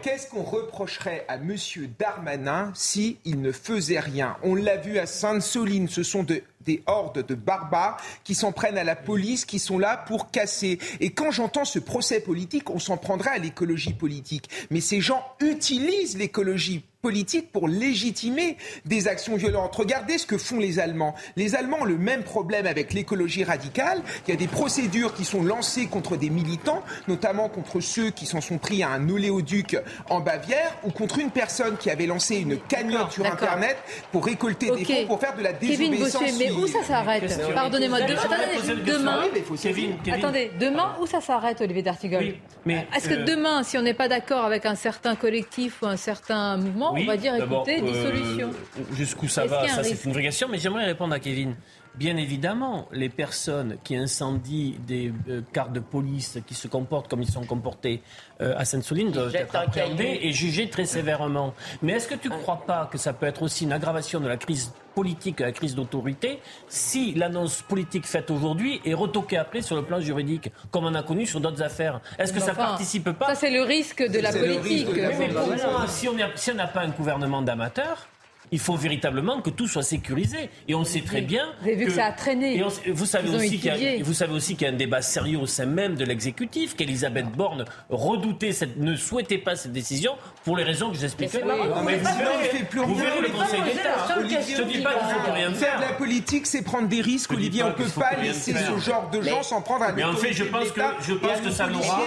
Qu'est-ce qu'on reprocherait à M. Darmanin s'il ne faisait rien? On l'a vu à Sainte-Soline, ce sont de- des hordes de barbares qui s'en prennent à la police, qui sont là pour casser. Et quand j'entends ce procès politique, on s'en prendrait à l'écologie politique. Mais ces gens utilisent l'écologie politique pour légitimer des actions violentes. Regardez ce que font les Allemands. Les Allemands ont le même problème avec l'écologie radicale. Il y a des procédures qui sont lancées contre des militants, notamment contre ceux qui s'en sont pris à un oléoduc en Bavière ou contre une personne qui avait lancé une cagnotte sur. Internet pour récolter des fonds pour faire de la Kevin désobéissance Bossuet, mais où ça s'arrête. Pardonnez-moi, de- attendez, demain, Oui, Kevin. Kevin. attendez, demain, où ça s'arrête, Olivier D'Artigol mais, Est-ce que euh, demain, si on n'est pas d'accord avec un certain collectif ou un certain mouvement, Oui, on va dire, écoutez, euh, dissolution Jusqu'où ça va, ça c'est une vraie question, mais j'aimerais répondre à Kevin. Bien évidemment, les personnes qui incendient des euh, cartes de police, qui se comportent comme ils sont comportés euh, à Sainte-Soline, doivent être appréhendées et jugées très sévèrement. Mais est-ce que tu ne crois pas que ça peut être aussi une aggravation de la crise politique, la crise d'autorité, si l'annonce politique faite aujourd'hui est retoquée après sur le plan juridique, comme on a connu sur d'autres affaires? Est-ce que ça participe pas? Ça, c'est le risque de la c'est le politique. de la Oui, Pour moi, si on n'a pas un gouvernement d'amateurs, il faut véritablement que tout soit sécurisé. Et on sait très bien. Vous avez vu que ça a traîné. Et on sait- vous, savez aussi qu'il y a- étudié. vous savez aussi qu'il y a un débat sérieux au sein même de l'exécutif, qu'Elisabeth Borne redoutait, cette, ne souhaitait pas cette décision pour les raisons que j'expliquais. Mais mais vous verrez, il fait plus vous verrez le Conseil d'État. Olivier, Je ne dis pas qu'il faut plus rien Faire faire. de la politique, c'est prendre des risques, Olivier. On ne peut faut pas laisser ce genre de gens s'en prendre à Mais en fait, je pense que, je pense que ça n'aura,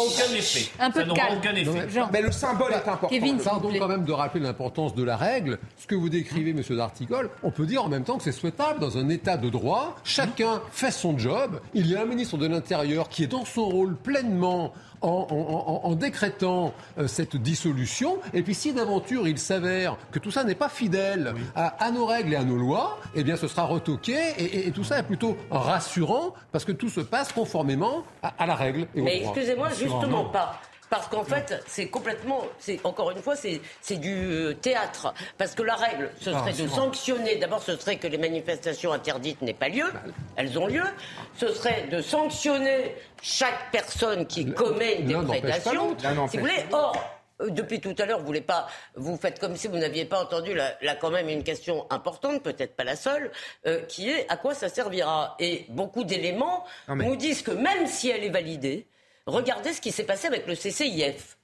aucun effet. Un peu de calme. le symbole est important. Kevin, Pardon quand même de rappeler l'importance de la règle. Ce que vous décrivez, Monsieur Dartigol, on peut dire en même temps que c'est souhaitable dans un État de droit. Chacun fait son job. Il y a un ministre de l'Intérieur qui est dans son rôle pleinement en, en- en- en décrétant euh, cette dissolution. Et puis si d'aventure il s'avère que tout ça n'est pas fidèle à, à nos règles et à nos lois, eh bien ce sera retoqué et, et- et tout ça est plutôt rassurant parce que tout se passe conformément à, à la règle et Mais excusez-moi, justement pas. Parce qu'en fait, c'est complètement, c'est encore une fois, c'est du euh, théâtre. Parce que la règle, ce Ah, serait de sanctionner. D'abord, ce serait que les manifestations interdites n'aient pas lieu. Elles ont lieu. Ce serait de sanctionner chaque personne qui commet une déprédation. Si n'empêche vous voulez, or. euh, Depuis tout à l'heure, vous voulez pas, vous faites comme si vous n'aviez pas entendu là, là quand même une question importante, peut-être pas la seule, euh, qui est à quoi ça servira. Et beaucoup d'éléments mais- nous disent que même si elle est validée, regardez ce qui s'est passé avec le CCIF.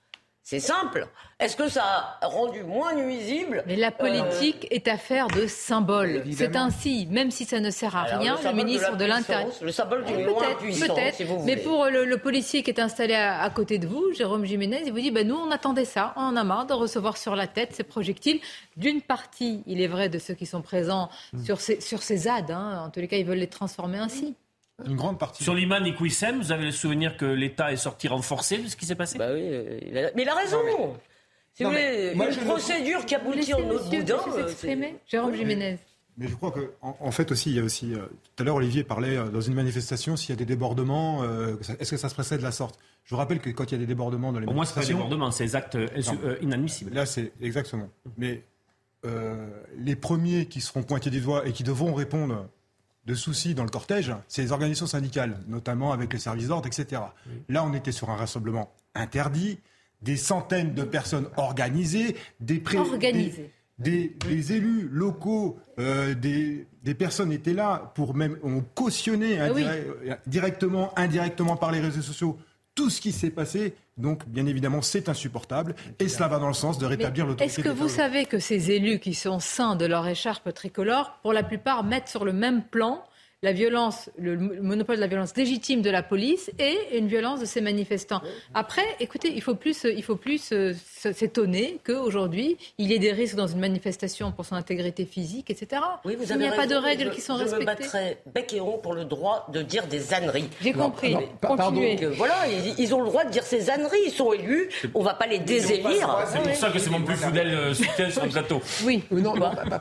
C'est simple. Est-ce que ça a rendu moins nuisible Mais la politique est affaire de symboles. C'est Évidemment. ainsi, même si ça ne sert à Alors, rien, le le, symbole ministre de l'Intérieur. le symbole Peut-être, loi puissante, peut-être. si vous Mais pour le, le policier qui est installé à, à côté de vous, Jérôme Jiménez, il vous dit ben, nous, on attendait ça. On en a marre de recevoir sur la tête ces projectiles. D'une partie, il est vrai, de ceux qui sont présents Mm. sur, ces, sur ces ZAD. hein. En tous les cas, ils veulent les transformer ainsi. Une grande partie. Sur l'Iman et Quissem, vous avez le souvenir que l'État est sorti renforcé de ce qui s'est passé? Bah oui, euh, il a- mais il a raison. Si Non, vous mais voulez, moi, une je ne- procédure qui aboutit en autre boudin. euh. Jérôme Jiménez. Mais je crois que, en, en fait aussi, il y a aussi. euh, tout à l'heure, Olivier parlait euh, dans une manifestation s'il y a des débordements, euh, est-ce que ça se passerait de la sorte? Je vous rappelle que quand il y a des débordements dans les Pour moi, c'est pas des manifestations, débordements, c'est des actes inadmissibles. Là, c'est exactement. Mais euh, les premiers qui seront pointés du doigt et qui devront répondre de soucis dans le cortège, c'est les organisations syndicales, notamment avec les services d'ordre, etc. Là, on était sur un rassemblement interdit, des centaines de personnes organisées, des pré- Organisées. des, des- des élus locaux, euh, des, des personnes étaient là pour même on cautionnait Ah oui. euh, directement, indirectement par les réseaux sociaux tout ce qui s'est passé. Donc, bien évidemment, c'est insupportable et cela va dans le sens de rétablir l'autorité. Est-ce que vous savez que ces élus qui sont sains de leur écharpe tricolore, pour la plupart, mettent sur le même plan la violence, le monopole de la violence légitime de la police et une violence de ces manifestants. Après, écoutez, il faut plus, il faut plus euh, s'étonner qu'aujourd'hui, il y ait des risques dans une manifestation pour son intégrité physique, etc. Oui, vous il n'y a pas de règles qui sont je respectées. Je me battrai bec et rond pour le droit de dire des âneries. J'ai compris. pardon. voilà, ils, ont le droit de dire ces âneries. Ils sont élus. On ne va pas les désélire. C'est pour ça que c'est mon plus fidèle euh, soutien sur le plateau. Oui. Non,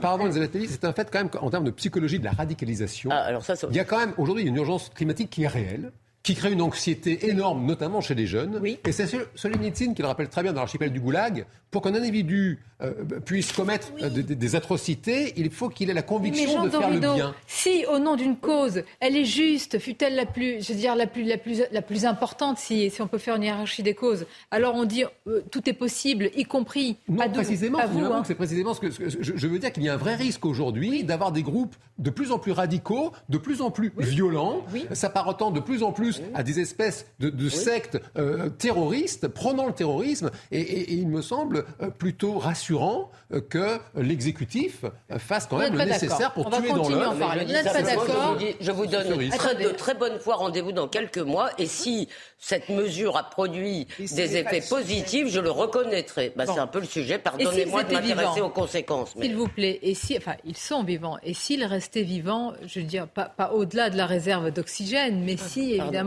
pardon, Elisabeth c'est un fait quand même en termes de psychologie de la radicalisation. Ah, alors il y a quand même aujourd'hui une urgence climatique qui est réelle qui crée une anxiété énorme, notamment chez les jeunes. Et c'est Solzhenitsyn qui le rappelle très bien dans l'archipel du Goulag. Pour qu'un individu euh, puisse commettre euh, des, atrocités, il faut qu'il ait la conviction de faire le bien. Si, au nom d'une cause, elle est juste, fut-elle la plus, je veux dire, la plus, la plus, la plus importante, si, si on peut faire une hiérarchie des causes, alors on dit euh, tout est possible, y compris. Non, précisément, vous, hein. c'est précisément ce que, je, veux dire qu'il y a un vrai risque aujourd'hui d'avoir des groupes de plus en plus radicaux, de plus en plus violents, s'apparentant de plus en plus à des espèces de, sectes euh, terroristes, prenant le terrorisme. Et, il me semble euh, plutôt rassurant euh, que l'exécutif fasse quand même le nécessaire pour tuer dans l'heure. Je vous donne de très bonne foi rendez-vous dans quelques mois. Et si cette mesure a produit des effets positifs, je le reconnaîtrai. Bah, C'est un peu le sujet. Pardonnez-moi de m'intéresser aux conséquences. S'il vous plaît. Et si, enfin, ils sont vivants. Et s'ils restaient vivants, je veux dire, pas, pas au-delà de la réserve d'oxygène, mais si, évidemment,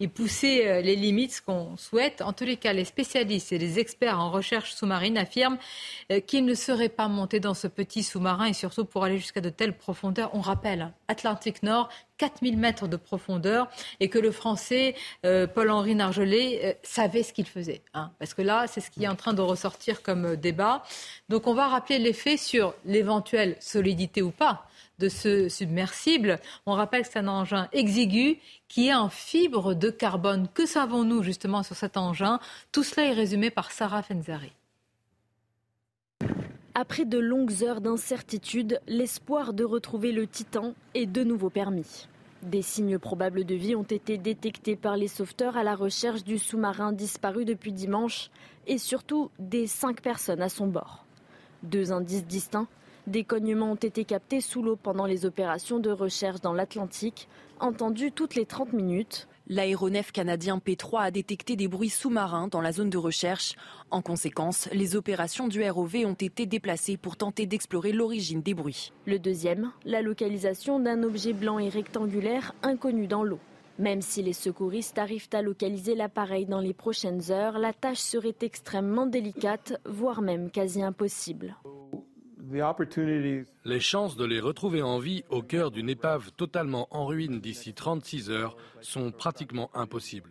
et pousser euh, les limites, ce qu'on souhaite. En tous les cas, les spécialistes et les experts en recherche sous-marine affirment euh, qu'ils ne seraient pas montés dans ce petit sous-marin et surtout pour aller jusqu'à de telles profondeurs. On rappelle, hein, Atlantique Nord, 4000 mètres de profondeur et que le français euh, Paul-Henri Nargelet savait ce qu'il faisait. Hein. parce que là, c'est ce qui est en train de ressortir comme débat. Donc on va rappeler les faits sur l'éventuelle solidité ou pas de ce submersible. On rappelle que c'est un engin exigu qui est en fibre de carbone. Que savons-nous justement sur cet engin? Tout cela est résumé par Sarah Fenzari. Après de longues heures d'incertitude, l'espoir de retrouver le Titan est de nouveau permis. Des signes probables de vie ont été détectés par les sauveteurs à la recherche du sous-marin disparu depuis dimanche et surtout des cinq personnes à son bord. Deux indices distincts des cognements ont été captés sous l'eau pendant les opérations de recherche dans l'Atlantique, entendus toutes les 30 minutes. L'aéronef canadien P3 a détecté des bruits sous-marins dans la zone de recherche. En conséquence, les opérations du ROV ont été déplacées pour tenter d'explorer l'origine des bruits. Le deuxième, la localisation d'un objet blanc et rectangulaire inconnu dans l'eau. Même si les secouristes arrivent à localiser l'appareil dans les prochaines heures, la tâche serait extrêmement délicate, voire même quasi impossible. Les chances de les retrouver en vie au cœur d'une épave totalement en ruine d'ici 36 heures sont pratiquement impossibles.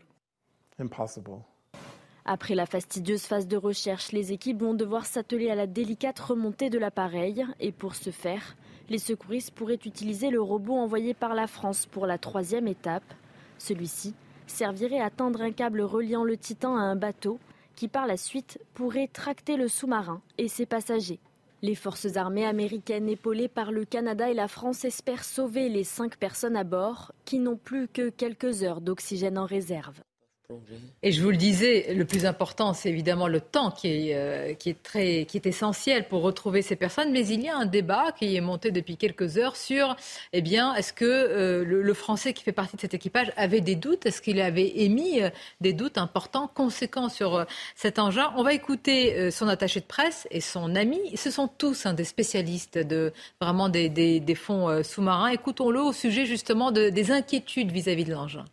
Après la fastidieuse phase de recherche, les équipes vont devoir s'atteler à la délicate remontée de l'appareil et pour ce faire, les secouristes pourraient utiliser le robot envoyé par la France pour la troisième étape. Celui-ci servirait à tendre un câble reliant le Titan à un bateau qui par la suite pourrait tracter le sous-marin et ses passagers. Les forces armées américaines épaulées par le Canada et la France espèrent sauver les cinq personnes à bord qui n'ont plus que quelques heures d'oxygène en réserve. Et je vous le disais, le plus important, c'est évidemment le temps qui est, euh, qui, est très, qui est essentiel pour retrouver ces personnes. Mais il y a un débat qui est monté depuis quelques heures sur, eh bien, est-ce que euh, le, Français qui fait partie de cet équipage avait des doutes? Est-ce qu'il avait émis euh, des doutes importants, conséquents sur cet engin? On va écouter son attaché de presse et son ami. Ce sont tous hein, des spécialistes de vraiment des, fonds sous-marins. Écoutons-le au sujet justement de, des inquiétudes vis à -vis de l'engin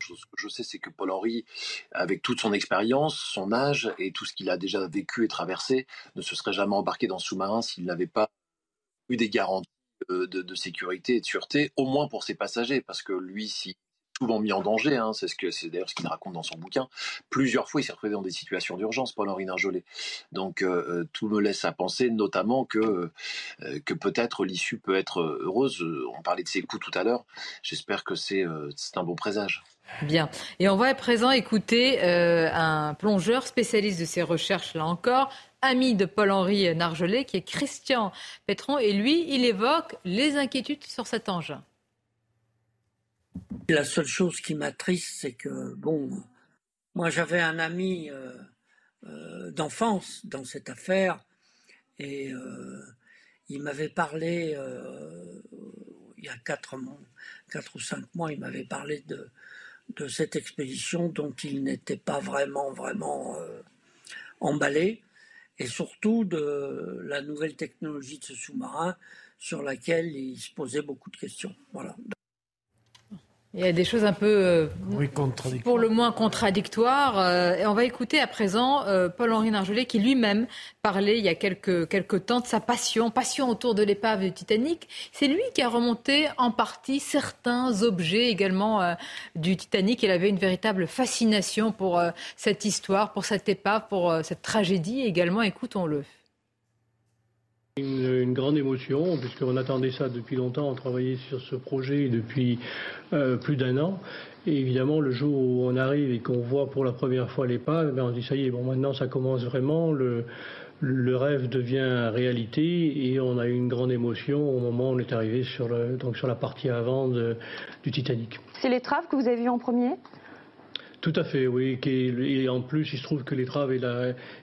ce que je sais, c'est que Paul Henry, avec toute son expérience, son âge et tout ce qu'il a déjà vécu et traversé, ne se serait jamais embarqué dans sous-marin s'il n'avait pas eu des garanties de, de, sécurité et de sûreté, au moins pour ses passagers, parce que lui, si souvent mis en danger, hein, c'est d'ailleurs ce qu'il raconte dans son bouquin. Plusieurs fois, il s'est retrouvé dans des situations d'urgence, Paul-Henri Narjolet. Donc euh, euh, tout me laisse à penser, notamment que euh, que peut-être l'issue peut être heureuse. On parlait de ses coups tout à l'heure. J'espère que c'est un bon présage. Bien. Et on va à présent écouter un plongeur spécialiste de ces recherches, là encore, ami de Paul-Henri Nargelet, qui est Christian Pétron. Et lui, il évoque les inquiétudes sur cet engin. La seule chose qui m'attriste, c'est que, bon, Moi, j'avais un ami d'enfance dans cette affaire et il m'avait parlé il y a quatre, quatre ou cinq mois, il m'avait parlé de, de cette expédition dont il n'était pas vraiment, vraiment euh, emballé, et surtout de la nouvelle technologie de ce sous-marin sur laquelle il se posait beaucoup de questions. Voilà. Il y a des choses un peu, euh, pour le moins contradictoires. Euh, et on va écouter à présent euh, Paul-Henri Nargelet qui lui-même parlait il y a quelques, quelques temps de sa passion, passion autour de l'épave du Titanic. C'est lui qui a remonté en partie certains objets également du Titanic. Il avait une véritable fascination pour cette histoire, pour cette épave, pour cette tragédie également. Écoutons-le. Une, grande émotion, puisqu'on attendait ça depuis longtemps, on travaillait sur ce projet depuis euh, plus d'un an. Et évidemment, le jour où on arrive et qu'on voit pour la première fois l'épave, ben on dit ça y est, bon maintenant ça commence vraiment, le, rêve devient réalité et on a eu une grande émotion au moment où on est arrivé sur, donc sur la partie avant du Titanic. C'est l'étrave que vous avez vue en premier? Tout à fait, oui. Et en plus, il se trouve que l'étrave est,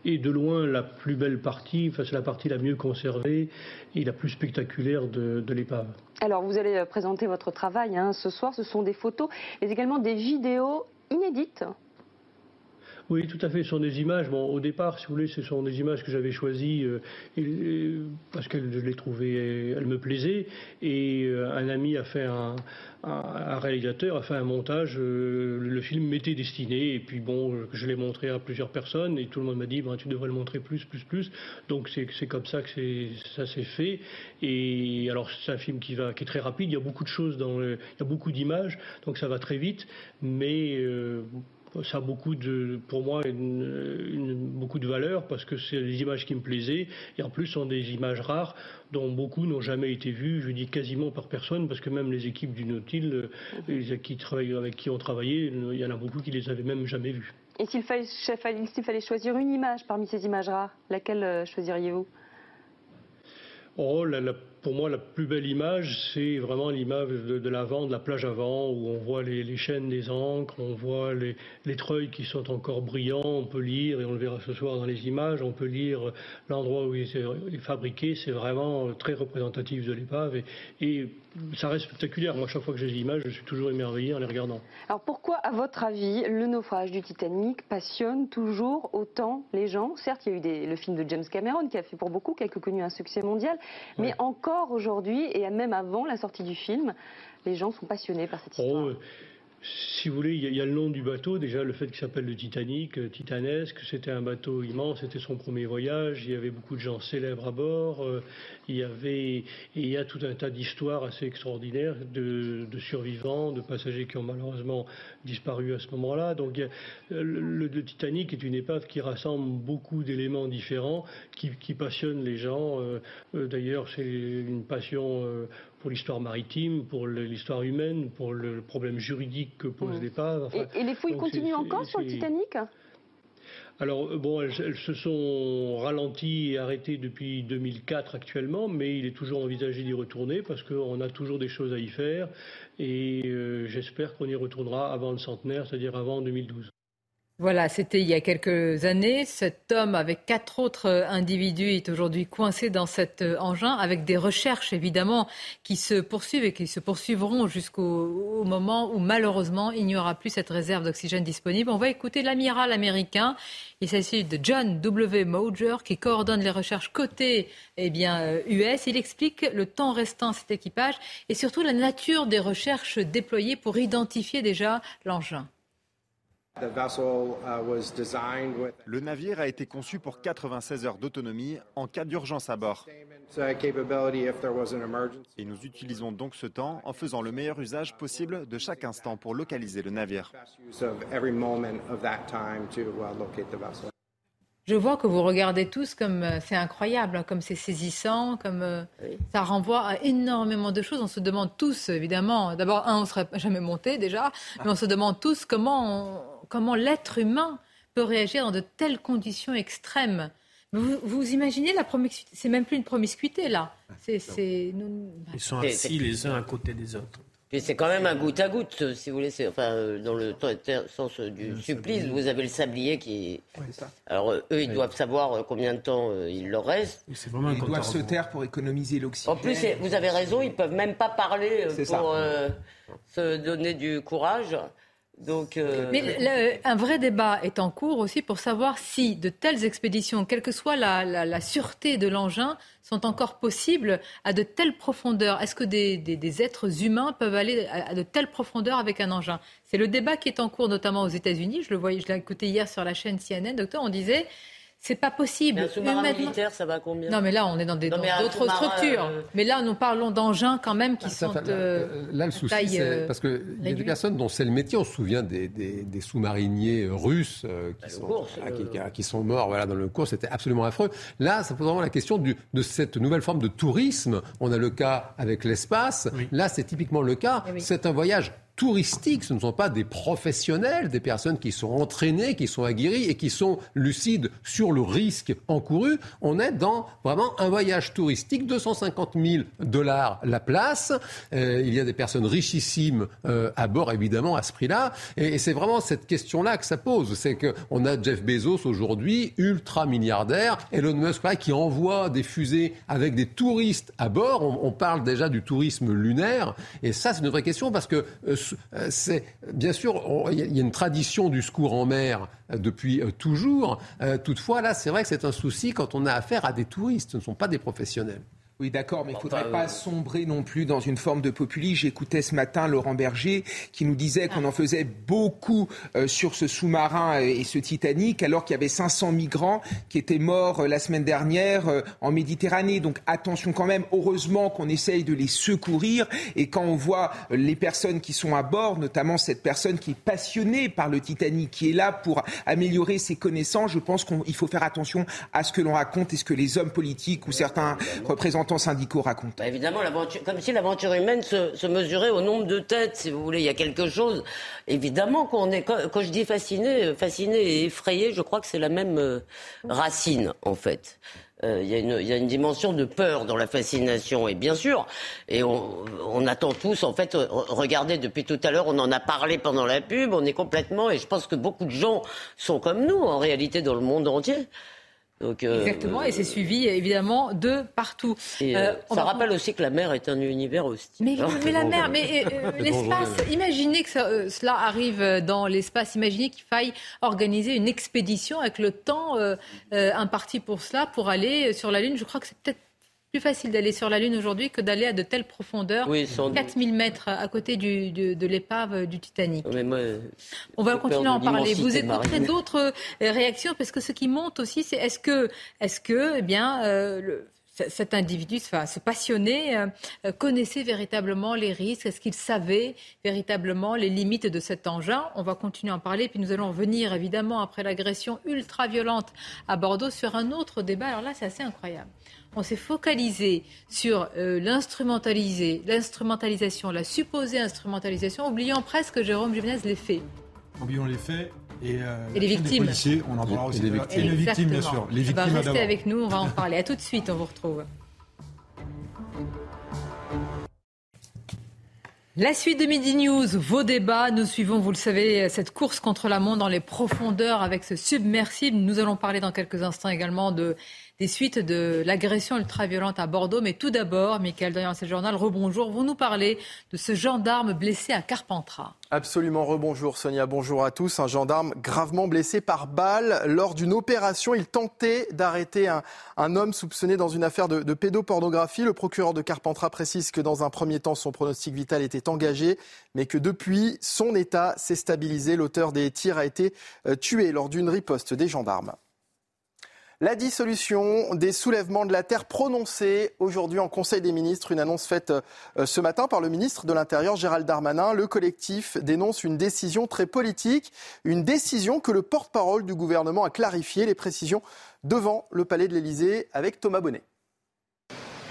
est de loin la plus belle partie, enfin, c'est la partie la mieux conservée et la plus spectaculaire de, l'épave. Alors, vous allez euh, présenter votre travail hein, ce soir. Ce sont des photos, mais également des vidéos inédites oui, tout à fait. Ce sont des images. Bon, au départ, si vous voulez, ce sont des images que j'avais choisies euh, parce que je les trouvais, elles me plaisaient. Et euh, un ami a fait un, un, réalisateur a fait un montage. Euh, le film m'était destiné. Et puis bon, je l'ai montré à plusieurs personnes et tout le monde m'a dit, ben, tu devrais le montrer plus, plus, plus. Donc c'est comme ça que ça s'est fait. Et alors c'est un film qui va, qui est très rapide. Il y a beaucoup de choses il y a beaucoup d'images, donc ça va très vite. Mais ça a beaucoup de, pour moi, beaucoup de valeur parce que c'est des images qui me plaisaient et en plus sont des images rares dont beaucoup n'ont jamais été vues, je dis quasiment par personne parce que même les équipes du Nautil, euh, les qui travaillent, avec qui on travaillé, il y en a beaucoup qui les avaient même jamais vues. Et s'il fallait, fallait choisir une image parmi ces images rares, laquelle euh, choisiriez-vous? Oh, la, pour moi, la plus belle image, c'est vraiment l'image de, l'avant, de la plage avant, où on voit les, chaînes des ancres, on voit les, les, treuils qui sont encore brillants, on peut lire, et on le verra ce soir dans les images, on peut lire l'endroit où il est fabriqué, c'est vraiment très représentatif de l'épave, et, ça reste spectaculaire. Moi, chaque fois que j'ai des images, je suis toujours émerveillé en les regardant. Alors pourquoi, à votre avis, le naufrage du Titanic passionne toujours autant les gens? Certes, il y a eu le film de James Cameron qui a fait pour beaucoup, qui a connu un succès mondial, mais encore aujourd'hui, et même avant la sortie du film, les gens sont passionnés par cette histoire. Oh, si vous voulez, il y, a le nom du bateau, déjà le fait qu'il s'appelle le Titanic, euh, titanesque, c'était un bateau immense, c'était son premier voyage, il y avait beaucoup de gens célèbres à bord, euh, il y avait, il y a tout un tas d'histoires assez extraordinaires de, survivants, de passagers qui ont malheureusement disparu à ce moment-là. Donc le, Titanic est une épave qui rassemble beaucoup d'éléments différents, qui, passionnent les gens. Euh, d'ailleurs, c'est une passion pour l'histoire maritime, pour l'histoire humaine, pour le problème juridique que pose l'épave. et, les fouilles continuent encore sur le Titanic alors, bon, elles, se sont ralenties et arrêtées depuis 2004 actuellement, mais il est toujours envisagé d'y retourner parce qu'on a toujours des choses à y faire et euh, j'espère qu'on y retournera avant le centenaire, c'est-à-dire avant 2012. Voilà, c'était il y a quelques années. Cet homme, avec quatre autres individus, est aujourd'hui coincé dans cet engin, avec des recherches évidemment qui se poursuivent et qui se poursuivront jusqu'au moment où malheureusement il n'y aura plus cette réserve d'oxygène disponible. On va écouter l'amiral américain. Il s'agit de John W. Moger qui coordonne les recherches côté eh bien, US. Euh, il explique le temps restant à cet équipage et surtout la nature des recherches déployées pour identifier déjà l'engin. Uh, Le navire a été conçu pour 96 heures d'autonomie en cas d'urgence à bord. Et nous utilisons donc ce temps en faisant le meilleur usage possible de chaque instant pour localiser le navire. Je vois que vous regardez tous comme euh, c'est incroyable, hein, comme c'est saisissant, comme euh, ça renvoie à énormément de choses. On se demande tous, évidemment, d'abord, un, on ne serait jamais monté déjà, mais on se demande tous comment, comment l'être humain peut réagir dans de telles conditions extrêmes. Vous, vous imaginez la promiscuité? C'est même plus une promiscuité là. C'est, Ils sont assis les uns à côté des autres. c'est quand même un goutte à goutte, si vous voulez. Enfin, euh, dans le sens du supplice, vous avez le sablier qui. Alors eux, ils doivent savoir euh, combien de temps euh, il leur reste. ils doivent se taire pour économiser l'oxygène. En plus, vous avez raison, ils peuvent même pas parler pour se donner du courage. Donc, Mais un vrai débat est en cours aussi pour savoir si de telles expéditions, quelle que soit la sûreté de l'engin, sont encore possibles à de telles profondeurs Est-ce que des, êtres humains peuvent aller à, de telles profondeurs avec un engin? C'est le débat qui est en cours, notamment aux États-Unis. Je le voyais, je l'ai écouté hier sur la chaîne CNN. Docteur, on disait c'est pas possible. un sous-marin militaire, ça va combien Non, mais là, on est dans d'autres structures. Euh, mais là, nous parlons d'engins quand même qui ah, sont. Euh, là, le souci, c'est euh, parce qu'il y a des personnes dont c'est le métier. On se souvient des, sous-mariniers russes qui, sont, ah, qui, sont morts voilà, dans le cours. C'était absolument affreux. Là, ça pose vraiment la question du, de cette nouvelle forme de tourisme. On a le cas avec l'espace. Là, c'est typiquement le cas. Eh c'est un voyage touristiques, ce ne sont pas des professionnels, des personnes qui sont entraînées, qui sont aguerries et qui sont lucides sur le risque encouru. On est dans vraiment un voyage touristique, 250 000 dollars la place. Euh, il y a des personnes richissimes euh, à bord, évidemment, à ce prix-là. Et, c'est vraiment cette question-là que ça pose. C'est qu'on a Jeff Bezos aujourd'hui, ultra milliardaire, Elon Musk qui envoie des fusées avec des touristes à bord. On, parle déjà du tourisme lunaire. Et ça, c'est une vraie question parce que euh, c'est bien sûr, il y a une tradition du secours en mer euh, depuis euh, toujours. toutefois, là, c'est vrai que c'est un souci quand on a affaire à des touristes, ce ne sont pas des professionnels. Oui, d'accord, mais il ne faudrait pas sombrer non plus dans une forme de populisme. J'écoutais ce matin Laurent Berger qui nous disait qu'on en faisait beaucoup euh, sur ce sous-marin et ce Titanic, alors qu'il y avait 500 migrants qui étaient morts euh, la semaine dernière euh, en Méditerranée. Donc attention quand même, heureusement qu'on essaye de les secourir. Et quand on voit les personnes qui sont à bord, notamment cette personne qui est passionnée par le Titanic, qui est là pour améliorer ses connaissances, je pense qu'il faut faire attention à ce que l'on raconte et ce que les hommes politiques ou certains représentants syndicaux racontent. Bah, évidemment, comme si l'aventure humaine se, mesurait au nombre de têtes, si vous voulez. Il y a quelque chose. Évidemment qu'on est. Quand, je dis fasciné, fasciné et effrayé, je crois que c'est la même euh, racine, en fait. Euh, il y, a une dimension de peur dans la fascination. Et bien sûr, et on, attend tous, en fait, regardez, depuis tout à l'heure, on en a parlé pendant la pub, on est complètement, et je pense que beaucoup de gens sont comme nous, en réalité, dans le monde entier. Euh, Exactement, et c'est suivi évidemment de partout. Euh, ça rappelle aussi que la mer est un univers hostile. Mais, mais la mer, mais euh, l'espace, imaginez que cela arrive dans l'espace, imaginez qu'il faille organiser une expédition avec le temps imparti pour cela, pour aller sur la Lune. Je crois que c'est peut-être plus facile d'aller sur la Lune aujourd'hui que d'aller à de telles profondeurs, oui, 4000 mètres à côté du, de, l'épave du Titanic. On va continuer à en parler. Vous écouterez d'autres euh, réactions parce que ce qui monte aussi, c'est est-ce que, est-ce que, eh bien, euh, le, cet individu, ce passionné, euh, connaissait véritablement les risques? Est-ce qu'il savait véritablement les limites de cet engin? On va continuer à en parler, puis nous allons revenir évidemment après l'agression ultra-violente à Bordeaux sur un autre débat. Alors là, c'est assez incroyable on s'est focalisé sur euh, l'instrumentalisation, la supposée instrumentalisation, oubliant presque, Jérôme Juvenez, les faits. Oublions les faits et, euh, les victimes. on en parlera aussi. les victimes. Et les victimes, bien sûr. Les victimes, bah, restez avec nous, on va en parler. À tout de suite, on vous retrouve. La suite de Midi News, vos débats, nous suivons, vous le savez, cette course contre la montre dans les profondeurs avec ce submersible. Nous allons parler dans quelques instants également de des suites de l'agression ultra-violente à Bordeaux. Mais tout d'abord, Michael Dorian, ce journal, rebonjour. Vous nous parlez de ce gendarme blessé à Carpentras. Absolument, rebonjour Sonia, bonjour à tous. Un gendarme gravement blessé par balle lors d'une opération. Il tentait d'arrêter un, homme soupçonné dans une affaire de, de, pédopornographie. Le procureur de Carpentras précise que dans un premier temps, son pronostic vital était engagé, mais que depuis, son état s'est stabilisé. L'auteur des tirs a été euh, tué lors d'une riposte des gendarmes. La dissolution des soulèvements de la terre prononcée aujourd'hui en Conseil des ministres, une annonce faite euh, ce matin par le ministre de l'Intérieur Gérald Darmanin. Le collectif dénonce une décision très politique, une décision que le porte-parole du gouvernement a clarifié les précisions devant le palais de l'Élysée avec Thomas Bonnet.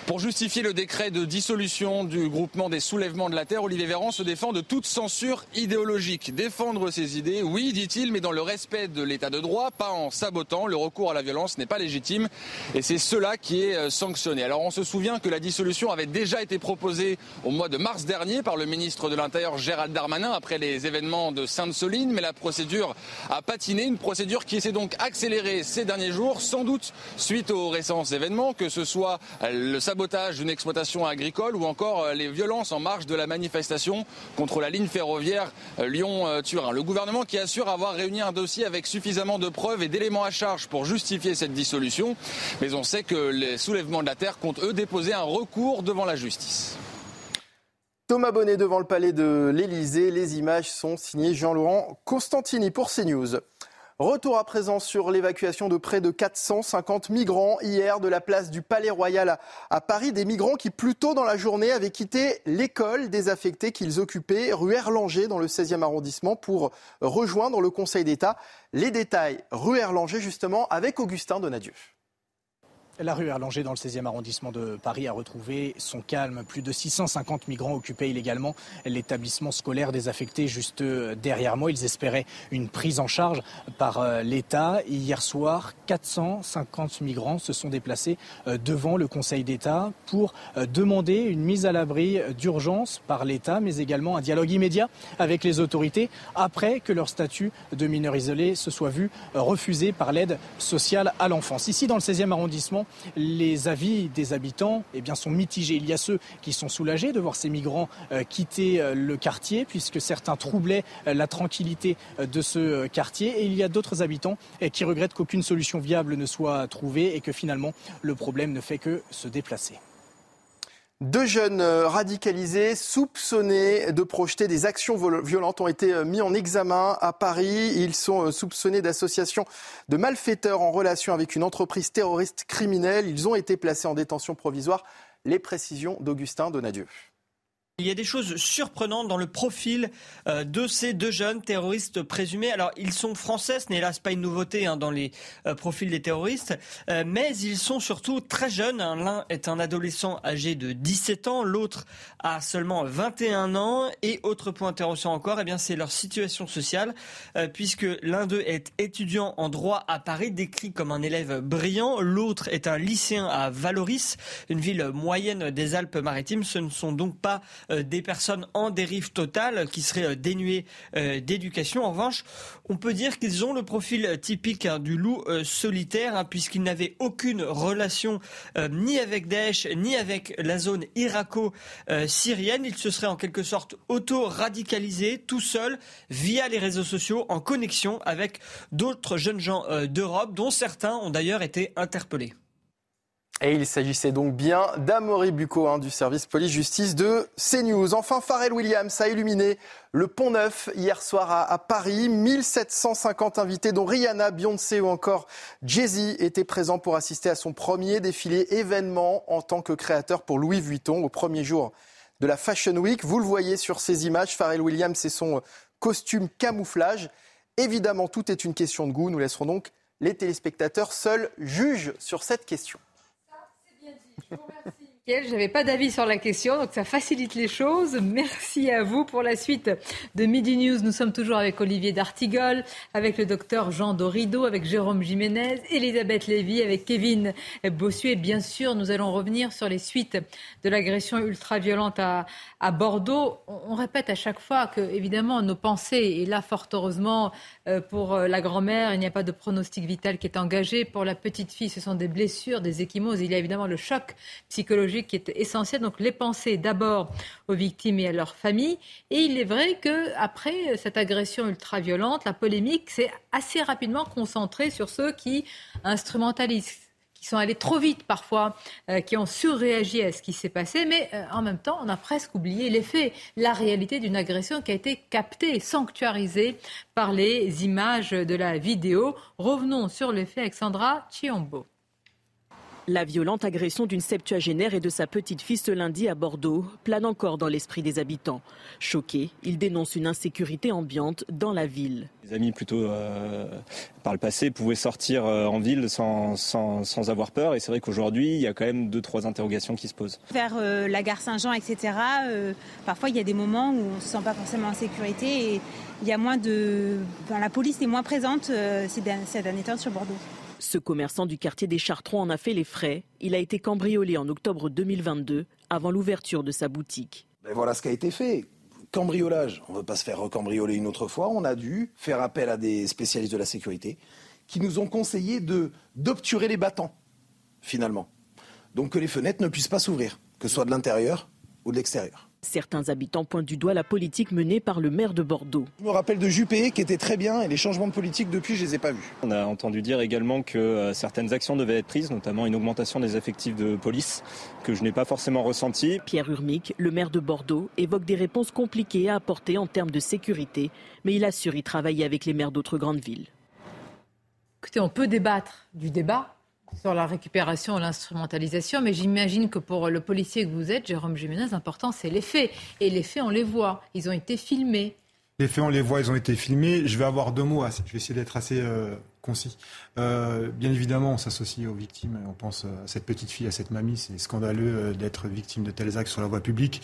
Pour justifier le décret de dissolution du groupement des soulèvements de la terre, Olivier Véran se défend de toute censure idéologique. Défendre ses idées, oui, dit-il, mais dans le respect de l'état de droit, pas en sabotant. Le recours à la violence n'est pas légitime et c'est cela qui est euh, sanctionné. Alors on se souvient que la dissolution avait déjà été proposée au mois de mars dernier par le ministre de l'Intérieur Gérald Darmanin après les événements de Sainte-Soline, mais la procédure a patiné, une procédure qui s'est donc accélérée ces derniers jours, sans doute suite aux récents événements, que ce soit le sabotage d'une exploitation agricole ou encore euh, les violences en marge de la manifestation contre la ligne ferroviaire euh, Lyon-Turin. Le gouvernement qui assure avoir réuni un dossier avec suffisamment de preuves et d'éléments à charge pour justifier cette dissolution, mais on sait que les soulèvements de la terre comptent eux déposer un recours devant la justice. Thomas Bonnet devant le palais de l'Elysée. Les images sont signées Jean-Laurent Constantini pour CNews. Retour à présent sur l'évacuation de près de 450 migrants hier de la place du Palais Royal à, Paris. Des migrants qui, plus tôt dans la journée, avaient quitté l'école désaffectée qu'ils occupaient, rue Erlanger, dans le 16e arrondissement, pour rejoindre le Conseil d'État. Les détails, rue Erlanger, justement, avec Augustin Donadieu. La rue Erlanger dans le 16e arrondissement de Paris a retrouvé son calme. Plus de 650 migrants occupaient illégalement l'établissement scolaire désaffecté juste derrière moi. Ils espéraient une prise en charge par euh, l'État. Hier soir, 450 migrants se sont déplacés euh, devant le Conseil d'État pour euh, demander une mise à l'abri d'urgence par l'État, mais également un dialogue immédiat avec les autorités après que leur statut de mineur isolé se soit vu refusé par l'aide sociale à l'enfance. Ici, dans le 16e arrondissement, les avis des habitants eh sont mitigés. Il y a ceux qui sont soulagés de voir ces migrants euh, quitter euh, le quartier, puisque certains troublaient euh, la tranquillité de ce quartier. Et il y a d'autres habitants qui regrettent qu'aucune solution viable ne soit trouvée et que finalement le problème ne fait que se déplacer. Deux jeunes euh, radicalisés soupçonnés de projeter des actions violentes ont été euh, mis en examen à Paris. Ils sont euh, soupçonnés d'association de malfaiteurs en relation avec une entreprise terroriste criminelle. Ils ont été placés en détention provisoire. Les précisions d'Augustin Donadieu. Il y a des choses surprenantes dans le profil euh, de ces deux jeunes terroristes présumés. Alors, ils sont français, ce n'est hélas pas une nouveauté hein, dans les euh, profils des terroristes, euh, mais ils sont surtout très jeunes. L'un est un adolescent âgé de 17 ans, l'autre a seulement 21 ans. Et autre point intéressant encore, eh bien, c'est leur situation sociale, puisque l'un d'eux est étudiant en droit à Paris, décrit comme un élève brillant. L'autre est un lycéen à Valoris, une ville moyenne des Alpes-Maritimes. Ce ne sont donc pas des personnes en dérive totale qui seraient euh, dénuées euh, d'éducation. En revanche, on peut dire qu'ils ont le profil typique hein, du loup solitaire, hein, puisqu'ils n'avaient aucune relation ni avec Daesh, ni avec la zone irako-syrienne. Ils se seraient en quelque sorte auto-radicalisés tout seuls via les réseaux sociaux en connexion avec d'autres jeunes gens d'Europe, dont certains ont d'ailleurs été interpellés. Et il s'agissait donc bien d'Amory Bucco hein, du service police-justice de CNews. Enfin, Pharrell Williams a illuminé le Pont Neuf hier soir à, Paris. 1750 invités, dont Rihanna, Beyoncé ou encore Jay-Z étaient présents pour assister à son premier défilé événement en tant que créateur pour Louis Vuitton au premier jour de la Fashion Week. Vous le voyez sur ces images, Pharrell Williams et son costume camouflage. Évidemment, tout est une question de goût. Nous laisserons donc les téléspectateurs seuls juges sur cette question. Je n'avais pas d'avis sur la question, donc ça facilite les choses. Merci à vous pour la suite de Midi News. Nous sommes toujours avec Olivier D'Artigol, avec le docteur Jean Dorido, avec Jérôme Jiménez, Elisabeth Lévy, avec Kevin Bossuet. Et bien sûr, nous allons revenir sur les suites de l'agression ultra-violente à, à Bordeaux. On, répète à chaque fois que, évidemment, nos pensées, et là, fort heureusement, euh, pour euh, la grand-mère, il n'y a pas de pronostic vital qui est engagé. Pour la petite fille, ce sont des blessures, des échymoses. Il y a évidemment le choc psychologique qui est essentiel. Donc, les pensées d'abord aux victimes et à leurs familles. Et il est vrai que après cette agression ultra-violente, la polémique s'est assez rapidement concentrée sur ceux qui instrumentalisent qui sont allés trop vite parfois, euh, qui ont surréagi à ce qui s'est passé, mais euh, en même temps, on a presque oublié les faits, la réalité d'une agression qui a été captée, sanctuarisée par les images de la vidéo. Revenons sur les faits avec Sandra Chiombo. La violente agression d'une septuagénaire et de sa petite fille ce lundi à Bordeaux plane encore dans l'esprit des habitants. Choqués, ils dénoncent une insécurité ambiante dans la ville. Les amis, plutôt euh, par le passé, pouvaient sortir euh, en ville sans, sans, sans avoir peur. Et c'est vrai qu'aujourd'hui, il y a quand même deux, trois interrogations qui se posent. Vers euh, la gare Saint-Jean, etc., euh, parfois il y a des moments où on ne se sent pas forcément en sécurité et il y a moins de. Enfin, la police est moins présente euh, ces derniers temps sur Bordeaux. Ce commerçant du quartier des Chartrons en a fait les frais. Il a été cambriolé en octobre 2022, avant l'ouverture de sa boutique. Ben voilà ce qui a été fait. Cambriolage. On ne veut pas se faire recambrioler une autre fois. On a dû faire appel à des spécialistes de la sécurité qui nous ont conseillé de d'obturer les battants, finalement. Donc que les fenêtres ne puissent pas s'ouvrir, que ce soit de l'intérieur ou de l'extérieur. Certains habitants pointent du doigt la politique menée par le maire de Bordeaux. Je me rappelle de Juppé qui était très bien et les changements de politique depuis, je les ai pas vus. On a entendu dire également que euh, certaines actions devaient être prises, notamment une augmentation des effectifs de police, que je n'ai pas forcément ressenti. Pierre Urmic, le maire de Bordeaux, évoque des réponses compliquées à apporter en termes de sécurité, mais il assure y travailler avec les maires d'autres grandes villes. Écoutez, on peut débattre du débat sur la récupération l'instrumentalisation, mais j'imagine que pour le policier que vous êtes, Jérôme Jiménez, l'important c'est les faits. Et les faits, on les voit. Ils ont été filmés. Les faits, on les voit, ils ont été filmés. Je vais avoir deux mots, je vais essayer d'être assez euh, concis. Euh, bien évidemment, on s'associe aux victimes, on pense à cette petite fille, à cette mamie. C'est scandaleux euh, d'être victime de tels actes sur la voie publique.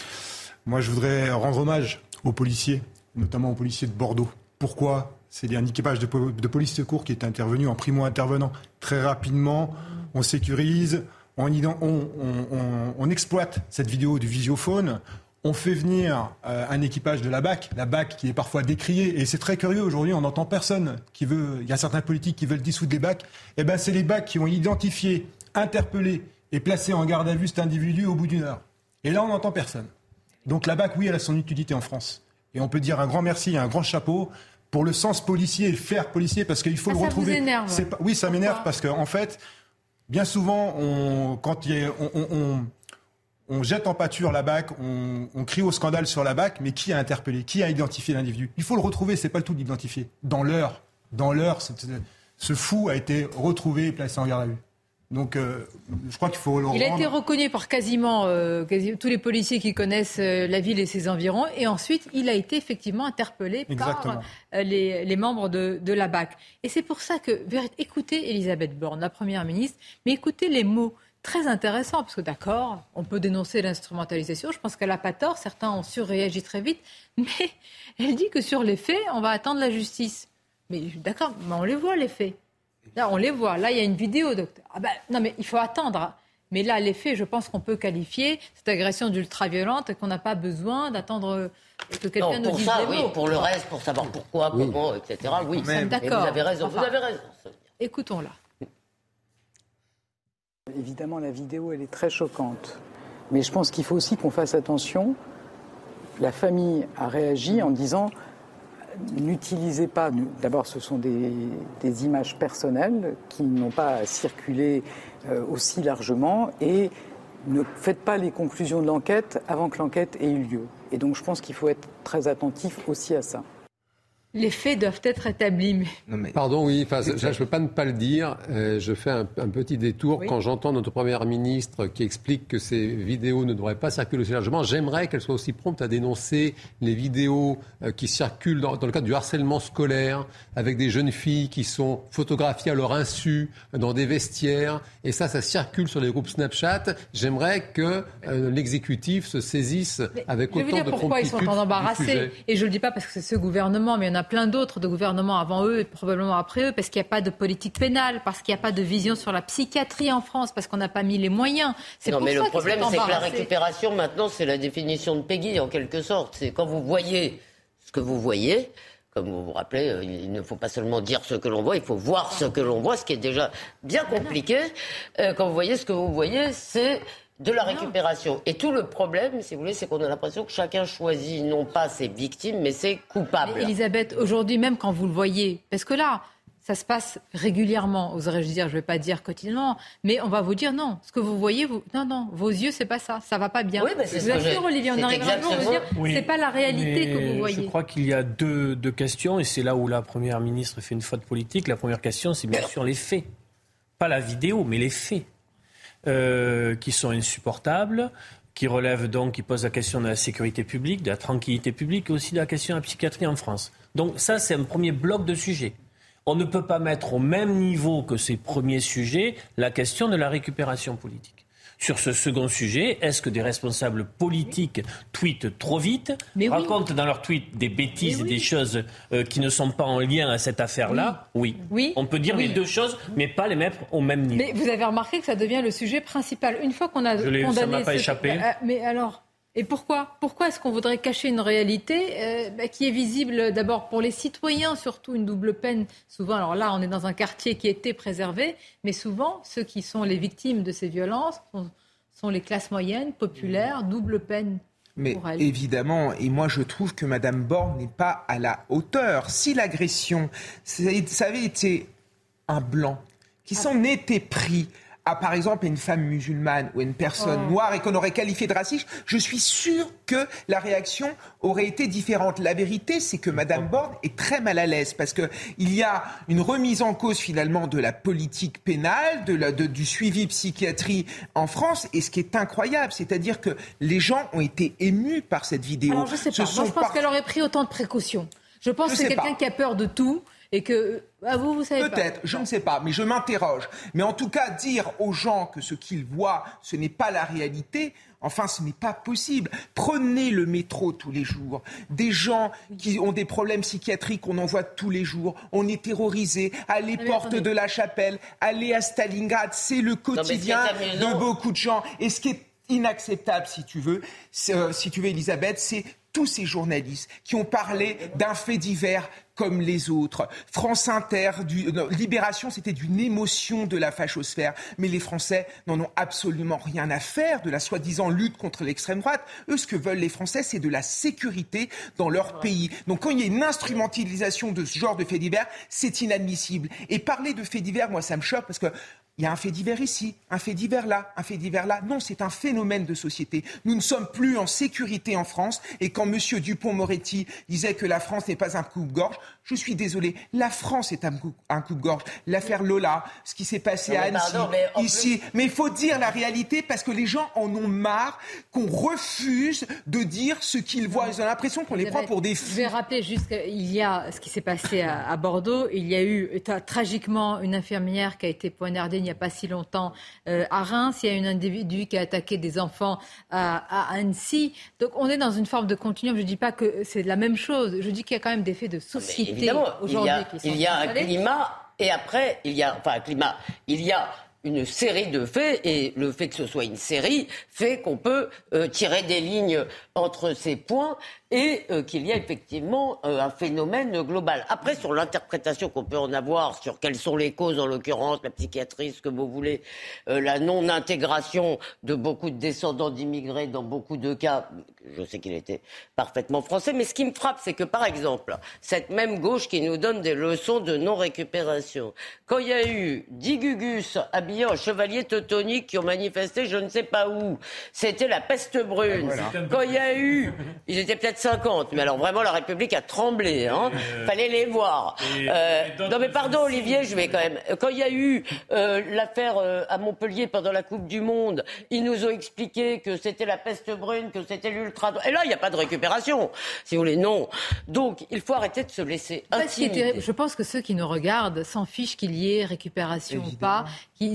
Moi, je voudrais rendre hommage aux policiers, notamment aux policiers de Bordeaux. Pourquoi? C'est un équipage de, de police secours qui est intervenu en primo-intervenant très rapidement. On sécurise, on, exploite cette vidéo du visiophone. On fait venir euh, un équipage de la BAC, la BAC qui est parfois décriée, et c'est très curieux aujourd'hui, on n'entend personne qui veut, il y a certains politiques qui veulent dissoudre les BAC, et ben c'est les BAC qui ont identifié, interpellé et placé en garde à vue cet individu au bout d'une heure. Et là, on n'entend personne. Donc la BAC, oui, elle a son utilité en France. Et on peut dire un grand merci un grand chapeau pour le sens policier et le faire policier, parce qu'il faut Ah, le ça retrouver. vous énerve C'est pas- Oui, ça m'énerve parce qu'en en fait, bien souvent, on, quand il y a- on, on- jette en pâture la BAC, on, crie au scandale sur la BAC, mais qui a interpellé Qui a identifié l'individu? Il faut le retrouver, c'est pas le tout d'identifier. Dans l'heure, dans l'heure, ce fou a été retrouvé et placé en garde à vue. Donc, euh, je crois qu'il faut le Il a été reconnu par quasiment euh, quasi- tous les policiers qui connaissent euh, la ville et ses environs. Et ensuite, il a été effectivement interpellé Exactement. par les, les membres de, de la BAC. Et c'est pour ça que, écoutez Elisabeth Borne, la Première ministre, mais écoutez les mots très intéressants, parce que d'accord, on peut dénoncer l'instrumentalisation, je pense qu'elle n'a pas tort, certains ont surréagi très vite, mais elle dit que sur les faits, on va attendre la justice. Mais d'accord, mais on les voit les faits. Là, on les voit. Là, il y a une vidéo. docteur. Ah ben, non, mais il faut attendre. Mais là, les faits, je pense qu'on peut qualifier cette agression d'ultra-violente et qu'on n'a pas besoin d'attendre que quelqu'un nous pour dise ça, les oui. mots. Pour le reste, pour savoir pourquoi, comment, etc. Oui. Mais D'accord. Vous avez raison. Enfin, vous avez raison. Écoutons-la. Évidemment, la vidéo, elle est très choquante. Mais je pense qu'il faut aussi qu'on fasse attention. La famille a réagi en disant n'utilisez pas. D'abord, ce sont des, images personnelles qui n'ont pas à circuler euh, aussi largement et ne faites pas les conclusions de l'enquête avant que l'enquête ait eu lieu. Et donc, je pense qu'il faut être très attentif aussi à ça. Les faits doivent être établis. Mais... Pardon, oui, enfin, je ne peux pas ne pas le dire. Euh, je fais un, un petit détour Oui. quand j'entends notre première ministre qui explique que ces vidéos ne devraient pas circuler aussi largement. J'aimerais qu'elle soit aussi prompte à dénoncer les vidéos euh, qui circulent dans, dans le cadre du harcèlement scolaire avec des jeunes filles qui sont photographiées à leur insu dans des vestiaires. Et ça, ça circule sur les groupes Snapchat. J'aimerais que euh, l'exécutif se saisisse avec Je vais vous autant dire de pourquoi ils promptitude sont en sujet. Et je ne le dis pas parce que c'est ce gouvernement, mais il y en a plein d'autres de gouvernements avant eux et probablement après eux, parce qu'il n'y a pas de politique pénale, parce qu'il n'y a pas de vision sur la psychiatrie en France, parce qu'on n'a pas mis les moyens. C'est Non, pour mais ça le problème, c'est que la récupération, maintenant, c'est la définition de Peggy, en quelque sorte. C'est quand vous voyez ce que vous voyez, comme vous vous rappelez, euh, il ne faut pas seulement dire ce que l'on voit, il faut voir ce que l'on voit, ce qui est déjà bien compliqué. Euh, quand vous voyez ce que vous voyez, c'est de la récupération. Et tout le problème, si vous voulez, c'est qu'on a l'impression que chacun choisit non pas ses victimes, mais ses coupables. Mais Elisabeth, aujourd'hui, même quand vous le voyez, parce que là, ça se passe régulièrement, oserais-je dire, je ne vais pas dire quotidiennement, mais on va vous dire non, ce que vous voyez, vous, non, non, vos yeux, c'est pas ça, ça va pas bien. Oui, mais c'est vous assure, Olivier, on jour à vous dire, Oui, c'est pas la réalité que vous voyez. Je crois qu'il y a deux, deux questions, et c'est là où la Première ministre fait une faute politique. La première question, c'est bien sûr les faits. Pas la vidéo, mais les faits. Euh, qui sont insupportables, qui relèvent donc, qui posent la question de la sécurité publique, de la tranquillité publique et aussi de la question de la psychiatrie en France. Donc ça, c'est un premier bloc de sujets. On ne peut pas mettre au même niveau que ces premiers sujets la question de la récupération politique. Sur ce second sujet, est-ce que des responsables politiques tweetent trop vite, racontent dans leurs tweets des bêtises et des choses euh, qui ne sont pas en lien à cette affaire-là oui. oui. On peut dire les deux choses, mais pas les mettre au même niveau. Mais vous avez remarqué que ça devient le sujet principal. Une fois qu'on a Je condamné... Ça m'a pas échappé. Euh, mais alors et pourquoi Pourquoi est-ce qu'on voudrait cacher une réalité euh, bah, qui est visible d'abord pour les citoyens, surtout une double peine? Souvent, alors là, on est dans un quartier qui était préservé, mais souvent, ceux qui sont les victimes de ces violences sont, les classes moyennes, populaires, double peine. Mais évidemment, et moi je trouve que Madame Borne n'est pas à la hauteur. Si l'agression, ça avait été un blanc qui ah. s'en était pris à, par exemple, une femme musulmane ou une personne oh. noire et qu'on aurait qualifié de raciste, je suis sûr que la réaction aurait été différente. La vérité, c'est que Madame Borne est très mal à l'aise parce qu'il y a une remise en cause finalement de la politique pénale, de la, du suivi psychiatrie en France. Et ce qui est incroyable, c'est-à-dire que les gens ont été émus par cette vidéo. Alors, je sais pas. Moi, je pense qu'elle aurait pris autant de précautions. Je pense que c'est quelqu'un qui a peur de tout et que ah, vous, vous savez Peut-être, je ne sais pas, mais je m'interroge. Mais en tout cas, dire aux gens que ce qu'ils voient, ce n'est pas la réalité, Enfin, ce n'est pas possible. Prenez le métro tous les jours. Des gens qui ont des problèmes psychiatriques, on en voit tous les jours. On est terrorisés. Allez, porte de la chapelle, allez à Stalingrad. C'est le quotidien de beaucoup de gens. Et ce qui est inacceptable, si tu veux, euh, si tu veux, Elisabeth, c'est tous ces journalistes qui ont parlé d'un fait divers comme les autres. France Inter, du, Libération, c'était d'une émotion de la fachosphère. Mais les Français n'en ont absolument rien à faire de la soi-disant lutte contre l'extrême droite. Eux, ce que veulent les Français, c'est de la sécurité dans leur pays. Donc quand il y a une instrumentalisation de ce genre de faits divers, c'est inadmissible. Et parler de faits divers, moi, ça me choque parce que il y a un fait divers ici, un fait divers là, un fait divers là. Non, c'est un phénomène de société. Nous ne sommes plus en sécurité en France. Et quand M. Dupont-Moretti disait que la France n'est pas un coupe-gorge, je suis désolé, la France est un coup, un coup de gorge. L'affaire Lola, ce qui s'est passé à Annecy, ici. Mais il faut dire la réalité parce que les gens en ont marre qu'on refuse de dire ce qu'ils voient. Ils ont l'impression qu'on les prend pour des fous. Je vais rappeler juste qu'il y a ce qui s'est passé à, Bordeaux. Il y a eu tragiquement une infirmière qui a été poignardée il n'y a pas si longtemps euh, à Reims. Il y a un individu qui a attaqué des enfants à, Annecy. Donc on est dans une forme de continuum. Je ne dis pas que c'est la même chose. Je dis qu'il y a quand même des faits de société aujourd'hui Il y a un climat et après, il y a, enfin, un climat, il y a une série de faits et le fait que ce soit une série fait qu'on peut euh, tirer des lignes entre ces points et euh, qu'il y a effectivement euh, un phénomène global. Après, sur l'interprétation qu'on peut en avoir, sur quelles sont les causes, en l'occurrence, la psychiatrie, ce que vous voulez, la non-intégration de beaucoup de descendants d'immigrés dans beaucoup de cas, je sais qu'il était parfaitement français, mais ce qui me frappe, c'est que, par exemple, cette même gauche qui nous donne des leçons de non-récupération, quand il y a eu dix gugus habillés en chevaliers teutoniques qui ont manifesté je ne sais pas où, c'était la peste brune. Quand il y a eu, ils étaient peut-être 50. Mais alors vraiment, la République a tremblé. Hein. Euh, Fallait les voir. Euh, non mais pardon, Olivier, je vais quand même. Quand il y a eu euh, l'affaire à Montpellier pendant la Coupe du Monde, ils nous ont expliqué que c'était la peste brune, que c'était l'ultra. Et là, il n'y a pas de récupération. Si vous voulez, non. Donc, il faut arrêter de se laisser intimider. Je pense que ceux qui nous regardent s'en fichent qu'il y ait récupération ou pas,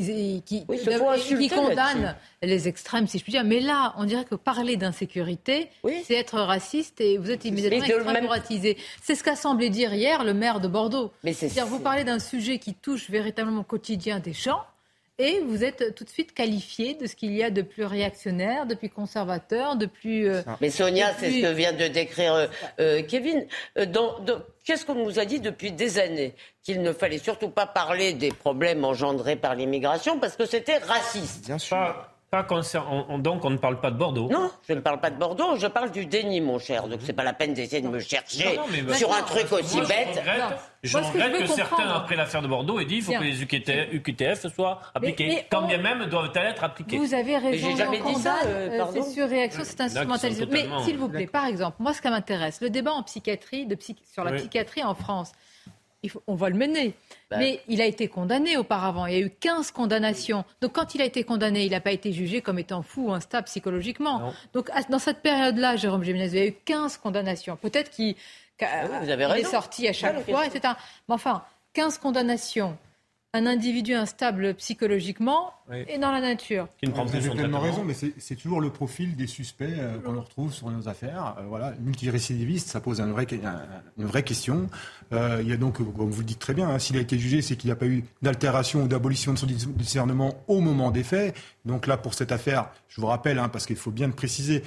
qui, qui, qui condamnent les extrêmes, si je puis dire. Mais là, on dirait que parler d'insécurité, c'est être raciste et vous êtes immédiatement extrêmement C'est ce qu'a semblé dire hier le maire de Bordeaux. C'est-à-dire, vous parlez d'un sujet qui touche véritablement au quotidien des gens. Et vous êtes tout de suite qualifié de ce qu'il y a de plus réactionnaire, de plus conservateur, de plus. Euh, Mais Sonia, c'est ce que vient de décrire euh, euh, Kevin. Qu'est-ce qu'on nous a dit depuis des années? Qu'il ne fallait surtout pas parler des problèmes engendrés par l'immigration parce que c'était raciste. Bien sûr donc on ne parle pas de Bordeaux Non, je ne parle pas de Bordeaux, je parle du déni, mon cher. Donc c'est pas la peine d'essayer de me chercher sur un truc aussi bête. Je regrette, que, certains, après l'affaire de Bordeaux, aient dit qu'il faut que les UQTF, soient appliqués. Quand bien même doivent-elles être appliqués. Vous avez raison, j'ai jamais dit ça. Euh, c'est surréaction, c'est instrumentalisé. Mais s'il vous plaît, par exemple, moi ce qui m'intéresse, le débat en psychiatrie, de sur la psychiatrie en France. On va le mener. Bah. Mais il a été condamné auparavant. Il y a eu 15 condamnations. Donc quand il a été condamné, il n'a pas été jugé comme étant fou ou instable psychologiquement. Donc dans cette période-là, Jérôme Géminez, il y a eu 15 condamnations. Peut-être qu'il ah est sorti à chaque fois, etc. Mais enfin, 15 condamnations un individu instable psychologiquement et dans la nature. Vous avez pleinement raison, mais c'est toujours le profil des suspects euh, qu'on retrouve sur nos affaires. Euh, voilà, multirécidiviste, ça pose une vraie question. Euh, il y a donc, comme vous le dites très bien, hein, s'il a été jugé, c'est qu'il n'y a pas eu d'altération ou d'abolition de son discernement au moment des faits. Donc là, pour cette affaire, je vous rappelle, hein, parce qu'il faut bien le préciser,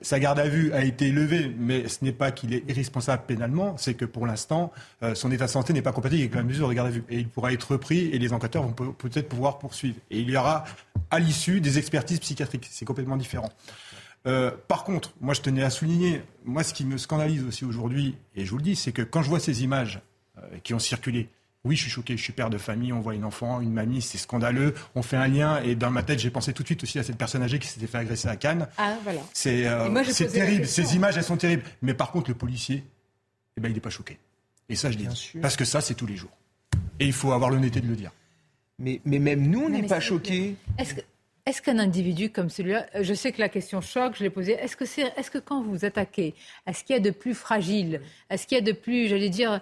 sa garde à vue a été levée, mais ce n'est pas qu'il est irresponsable pénalement, c'est que pour l'instant, son état de santé n'est pas compatible avec la mesure de garde à vue. Et il pourra être repris et les enquêteurs vont peut-être pouvoir poursuivre. Et il y aura à l'issue des expertises psychiatriques. C'est complètement différent. Euh, par contre, moi je tenais à souligner, moi ce qui me scandalise aussi aujourd'hui, et je vous le dis, c'est que quand je vois ces images euh, qui ont circulé, oui, je suis choqué, je suis père de famille, on voit une enfant, une mamie, c'est scandaleux, on fait un lien, et dans ma tête, j'ai pensé tout de suite aussi à cette personne âgée qui s'était fait agresser à Cannes. Ah, voilà. C'est euh, terrible, ces images, elles sont terribles. Mais par contre, le policier, eh ben, il n'est pas choqué. Et ça, je dis, parce que ça, c'est tous les jours. Et il faut avoir l'honnêteté de le dire. Mais, mais même nous, on n'est pas choqués. Est-ce qu'un individu comme celui-là, je sais que la question choque, je l'ai posée, est-ce que, que quand vous attaquez, est-ce qu'il y a de plus fragile Est-ce qu'il y a de plus, j'allais dire,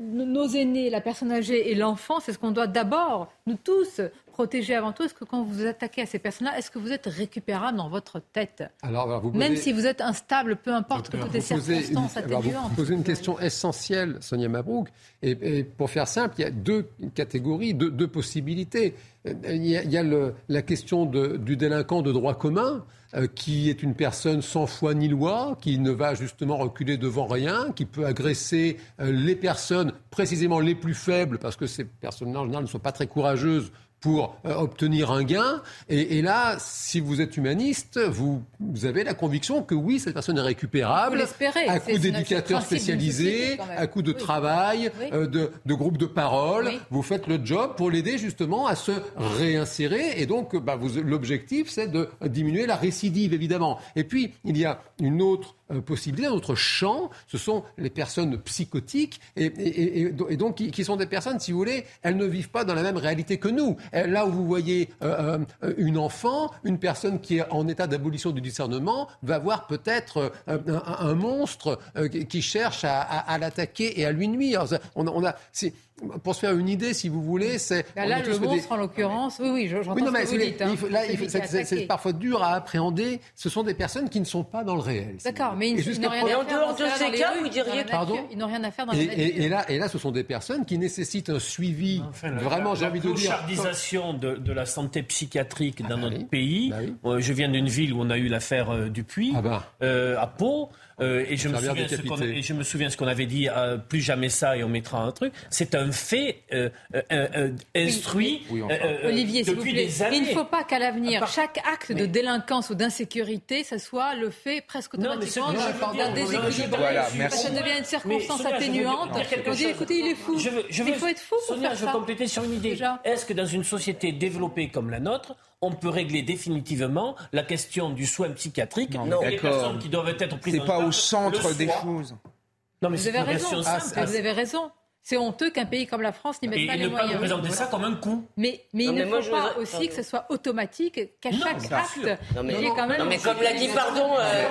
nos aînés, la personne âgée et l'enfant, c'est ce qu'on doit d'abord, nous tous, protéger avant tout. Est-ce que quand vous attaquez à ces personnes-là, est-ce que vous êtes récupérable dans votre tête alors, vous Même si vous êtes instable, peu importe que toutes les circonstances atténuantes. Vous posez une question essentielle, Sonia Mabrouk. Et, pour faire simple, il y a deux catégories, deux, possibilités. Il y a, la question du délinquant de droit commun euh, qui est une personne sans foi ni loi, qui ne va justement reculer devant rien, qui peut agresser euh, les personnes précisément les plus faibles, parce que ces personnes-là en général ne sont pas très courageuses pour euh, obtenir un gain. Et, là, si vous êtes humaniste, vous, avez la conviction que oui, cette personne est récupérable à coup d'éducateurs spécialisés, à coup de travail, euh, de, de groupes de parole. Vous faites le job pour l'aider justement à se réinsérer. Et donc, bah, l'objectif, c'est de diminuer la récidive, évidemment. Et puis, il y a une autre possibilité, un autre champ, ce sont les personnes psychotiques et, donc qui, sont des personnes, si vous voulez, elles ne vivent pas dans la même réalité que nous. Là où vous voyez euh, euh, une enfant, une personne qui est en état d'abolition du discernement va voir peut-être un, monstre qui cherche à, l'attaquer et à lui nuire. On, on a, pour se faire une idée, si vous voulez, c'est. Là, le monstre, en l'occurrence, oui, oui, j'entends oui, non, mais ce que là, c'est parfois dur à appréhender. Ce sont des personnes qui ne sont pas dans le réel. D'accord, mais ils n'ont rien à faire. En dehors de ces cas, vous diriez Pardon Ils n'ont rien à faire dans et, et, et, là, et là, ce sont des personnes qui nécessitent un suivi. vraiment, j'ai envie de dire. La de, de, la santé psychiatrique dans ah, notre pays. Bah euh, je viens d'une ville où on a eu l'affaire euh, Dupuis, ah bah. euh, à Pau. Euh, et, je me souviens ce qu'on, et je me souviens ce qu'on avait dit, euh, plus jamais ça et on mettra un truc. C'est un fait euh, instruit Olivier, depuis des années. Il ne faut pas qu'à l'avenir, chaque acte de délinquance ou d'insécurité, ça soit le fait presque automatiquement d'un déséquilibre. Voilà, ça devient une circonstance atténuante. On dit, écoutez, il est fou. Je veux, je veux, il faut être fou pour faire je veux compléter sur une idée. Est-ce que dans une société développée comme la nôtre, on peut régler définitivement la question du soin psychiatrique non, les personnes qui doivent être prises en charge. C'est pas au centre des choses. Non, mais vous avez raison. Ah, vous avez raison. C'est honteux qu'un pays comme la France n'y mette pas les moyens. Et ne pas présenter ça comme un coup. Mais, mais il ne faut pas aussi que ce soit automatique, qu'à chaque acte, non, mais, quand même... Non, mais comme l'a dit, pardon, euh,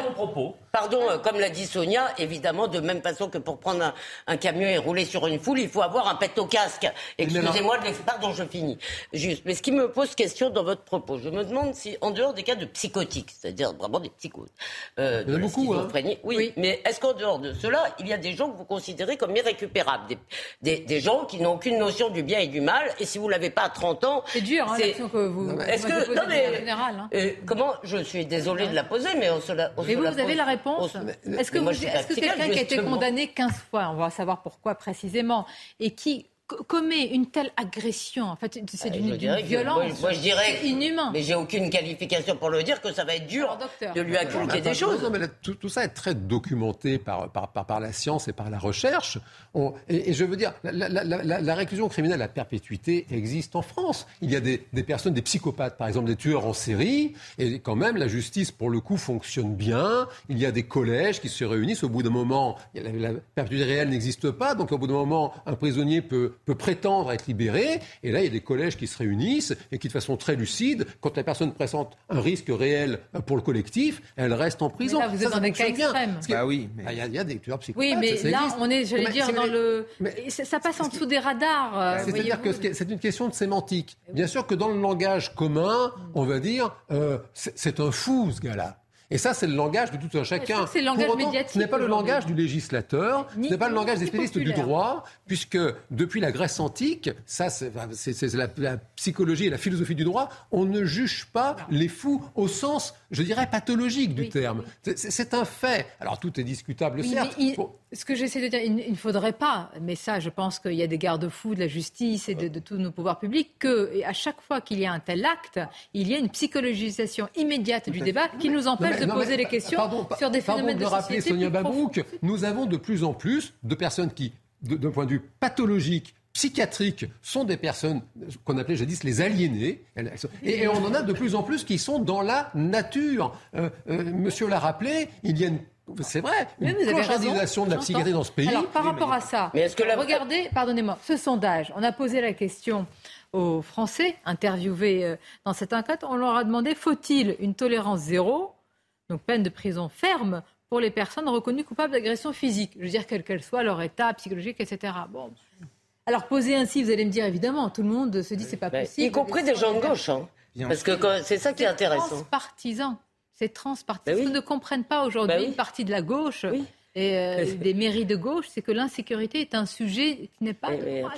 pardon, euh, comme l'a dit Sonia, évidemment, de même façon que pour prendre un, camion et rouler sur une foule, il faut avoir un pet au casque. Excusez-moi de Pardon, je finis. Juste. Mais ce qui me pose question dans votre propos, je me demande si, en dehors des cas de psychotiques, c'est-à-dire vraiment des psychoses, euh, de beaucoup, hein. oui, oui, mais est-ce qu'en dehors de cela, il y a des gens que vous considérez comme irrécupérables des, des, gens qui n'ont aucune notion du bien et du mal. Et si vous l'avez pas à 30 ans, c'est dur, hein, que vous. Est-ce que non mais général, hein. euh, comment Je suis désolée de la poser, mais on se la. mais vous, vous avez la réponse. Est-ce que, est-ce que quelqu'un qui a été condamné 15 fois, on va savoir pourquoi précisément, et qui commet une telle agression, en fait, c'est Ah, d'une je dirais d'une que- violence. moi, moi, je dirais, c'est inhumain. mais j'ai aucune qualification pour le dire que ça va être dur de lui inculquer des choses. non, mais là, tout, tout ça est très documenté par, par, par, par la science et par la recherche. On- et, et je veux dire, la, la- la- la- la réclusion criminelle à perpétuité existe en France. Il y a des, des personnes, des psychopathes, par exemple des tueurs en série, et quand même la justice, pour le coup, fonctionne bien. Il y a des collèges qui se réunissent. Au bout d'un moment, la, la perpétuité réelle n'existe pas, donc au bout d'un moment, un prisonnier peut, peut prétendre être libéré. Et là, il y a des collèges qui se réunissent et qui, de façon très lucide, quand la personne présente un risque réel pour le collectif, elle reste en prison. là, vous êtes Ça, dans ça des cas extrêmes. Que- Bah oui, Ah, Il y, a- il y a des tueurs psychopathes. Oui, mais ça là, existe. on est, j'allais Mais dire, dans le. et ça passe en dessous des radars. euh, C'est-à-dire que c'est une question de sémantique. Bien sûr que dans le langage commun, on va dire euh, c'est un fou ce gars-là. Et ça, c'est le langage de tout un chacun. c'est le langage Pour autant, médiatique Ce n'est pas le langage du législateur, ce n'est pas le langage des spécialistes du droit, puisque depuis la Grèce antique, ça, c'est la psychologie et la philosophie du droit, on ne juge pas les fous au sens, je dirais, pathologique du terme. C'est- un fait. Alors tout est discutable, Oui, certes. ce que j'essaie de dire, il, ne faudrait pas, mais ça, je pense qu'il y a des garde-fous de la justice et de, de tous nos pouvoirs publics, que à chaque fois qu'il y a un tel acte, il y a une psychologisation immédiate du débat qui nous empêche mais- de poser mais- les questions pardon, sur des pardon phénomènes de de rappeler société Sonia. Babouk, nous avons de plus en plus de personnes qui, d'un point de vue pathologique, psychiatrique, sont des personnes qu'on appelait jadis les aliénés. Et, et on en a de plus en plus qui sont dans la nature. Euh, euh, monsieur l'a rappelé, il y a une c'est vrai, une vous avez raison, clochardisation de la psychiatrie dans ce pays. Alors, par rapport à ça, Mais est-ce que la- regardez, pardonnez-moi, ce sondage, on a posé la question aux Français interviewés euh, dans cette enquête, on leur a demandé faut-il une tolérance zéro, donc peine de prison ferme, pour les personnes reconnues coupables d'agression physique, je veux dire quel qu'elle soit leur état psychologique, etc. Bon. Alors posé ainsi, vous allez me dire évidemment, tout le monde se dit c'est pas possible. Bah, Y compris des gens de gauche. hein. Parce que c'est ça qui est intéressant. Transpartisan. C'est transpartisan. Ben oui. Ce que ne comprennent pas aujourd'hui Ben oui. une partie de la gauche et euh, des mairies de gauche, c'est que l'insécurité est un sujet qui n'est pas. droite.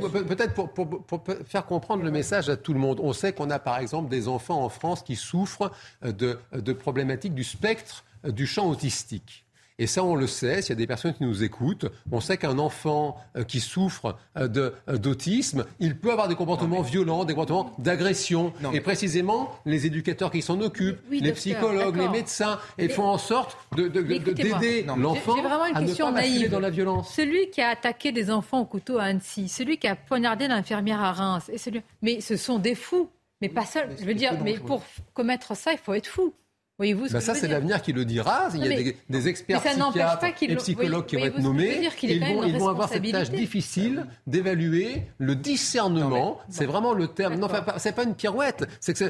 Pe- Peut-être pour, pour- pour faire comprendre le message à tout le monde. On sait qu'on a par exemple des enfants en France qui souffrent euh, de, de problématiques du spectre euh, du champ autistique. Et ça, on le sait, s'il y a des personnes qui nous écoutent, on sait qu'un enfant euh, qui souffre euh, de- euh, d'autisme, il peut avoir des comportements violents, des comportements d'agression. Et précisément, les éducateurs qui s'en occupent, Oui, les docteur, psychologues, les médecins, et Mais- font en sorte d'aider l'enfant J'ai vraiment une à ne question pas naïve. dans la violence. Celui qui a attaqué des enfants au couteau à Annecy, celui qui a poignardé l'infirmière à Reims, et celui... mais ce sont des fous. Mais pas seuls. Je veux dire, mais pour commettre ça, il faut être fou. Voyez-vous ce Ben que ça, c'est l'avenir qui le dira. Il y a mais- des, des experts psychiatres pas et psychologues qui vont être nommés. Ils vont, ils vont avoir cette tâche difficile d'évaluer le discernement. C'est vraiment le terme. Non, c'est pas une pirouette. C'est que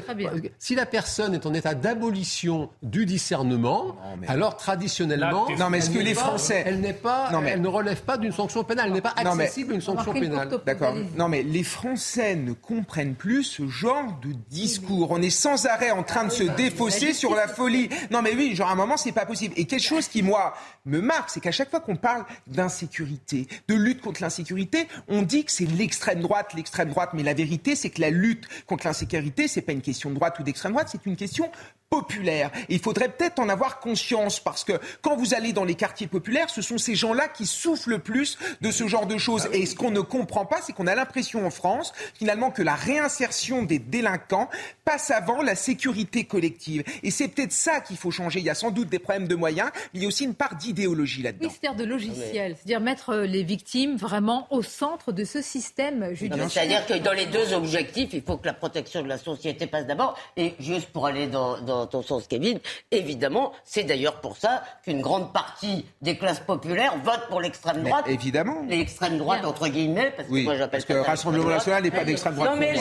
si la personne est en état d'abolition du discernement, alors traditionnellement, Non, mais est-ce elle que les pas- Français- elle n'est pas, Non, mais- elle ne relève pas d'une sanction pénale. Elle n'est pas Non, mais- accessible à une sanction pénale. D'accord. Non, mais les Français ne comprennent plus ce genre de discours. On est sans arrêt en train de se défausser sur la folie. Non, mais oui, genre à un moment, c'est pas possible. Et quelque chose qui, moi, me marque, c'est qu'à chaque fois qu'on parle d'insécurité, de lutte contre l'insécurité, on dit que c'est l'extrême droite, l'extrême droite. Mais la vérité, c'est que la lutte contre l'insécurité, c'est pas une question de droite ou d'extrême droite, c'est une question populaire. Et il faudrait peut-être en avoir conscience parce que quand vous allez dans les quartiers populaires, ce sont ces gens-là qui souffrent le plus de ce genre de choses. Et ce qu'on ne comprend pas, c'est qu'on a l'impression en France, finalement, que la réinsertion des délinquants passe avant la sécurité collective. Et c'est peut-être ça qu'il faut changer. Il y a sans doute des problèmes de moyens, mais il y a aussi une part d'idéologie là-dedans. Oui, c'est-à-dire de logiciel, c'est-à-dire mettre euh, les victimes vraiment au centre de ce système judiciaire. C'est-à-dire que dans les deux objectifs, il faut que la protection de la société passe d'abord. Et juste pour aller dans, dans ton sens, Kevin, évidemment, c'est d'ailleurs pour ça qu'une grande partie des classes populaires votent pour l'extrême Mais droite. évidemment. L'extrême droite, entre guillemets, parce que Oui, moi j'appelle parce que ça Rassemblement l'extrême national n'est droite. pas d'extrême droite Non, mais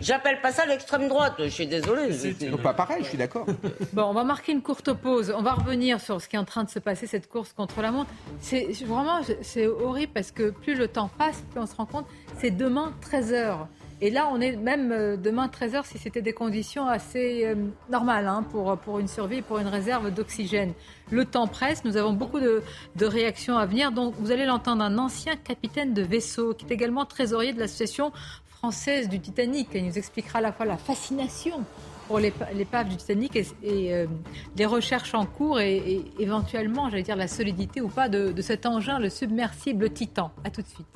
j'appelle pas ça l'extrême droite, je suis désolé. Donc pas pareil, je suis d'accord. Bon, on va marquer une courte pause. On va revenir sur ce qui est en train de se passer, cette course contre la montre. C'est vraiment, c'est horrible parce que plus le temps passe, plus on se rend compte, c'est demain 13h. Et là, on est même euh, demain 13h si c'était des conditions assez euh, normales hein, pour, pour une survie, pour une réserve d'oxygène. Le temps presse, nous avons beaucoup de, de réactions à venir. Donc, vous allez l'entendre, un ancien capitaine de vaisseau qui est également trésorier de l'association française du Titanic. Il nous expliquera à la fois la fascination pour l'ép- l'épave du Titanic et, euh, les recherches en cours et, éventuellement, j'allais dire, la solidité ou pas de, de cet engin, le submersible Titan. À tout de suite.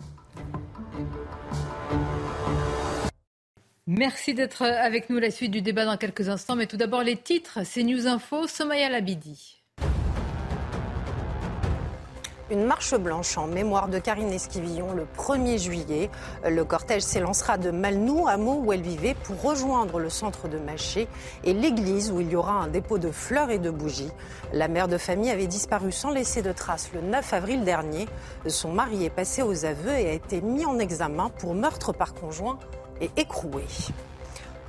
Merci d'être avec nous. La suite du débat dans quelques instants. Mais tout d'abord, les titres. C'est News Info, Somaya Labidi. une marche blanche en mémoire de Karine Esquivillon le 1er juillet. Le cortège s'élancera de Malnou, hameau où elle vivait, pour rejoindre le centre de Maché et l'église où il y aura un dépôt de fleurs et de bougies. La mère de famille avait disparu sans laisser de traces le 9 avril dernier. Son mari est passé aux aveux et a été mis en examen pour meurtre par conjoint et écroué.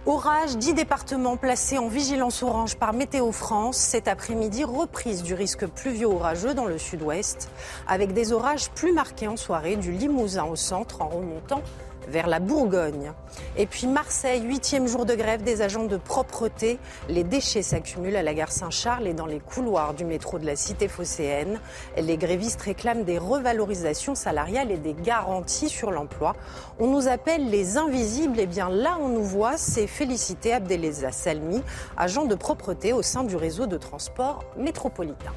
Orage, 10 départements placés en vigilance orange par Météo France. Cet après-midi, reprise du risque pluvieux orageux dans le sud-ouest, avec des orages plus marqués en soirée du Limousin au centre en remontant vers la Bourgogne. Et puis Marseille, huitième jour de grève des agents de propreté. Les déchets s'accumulent à la gare Saint-Charles et dans les couloirs du métro de la cité phocéenne. Les grévistes réclament des revalorisations salariales et des garanties sur l'emploi. On nous appelle les invisibles. Et eh bien là, on nous voit, c'est Félicité Abdeleza Salmi, agent de propreté au sein du réseau de transport métropolitain.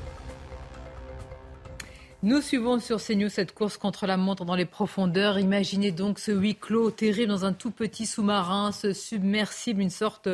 Nous suivons sur CNews cette course contre la montre dans les profondeurs. Imaginez donc ce huis clos terrible dans un tout petit sous-marin, ce submersible, une sorte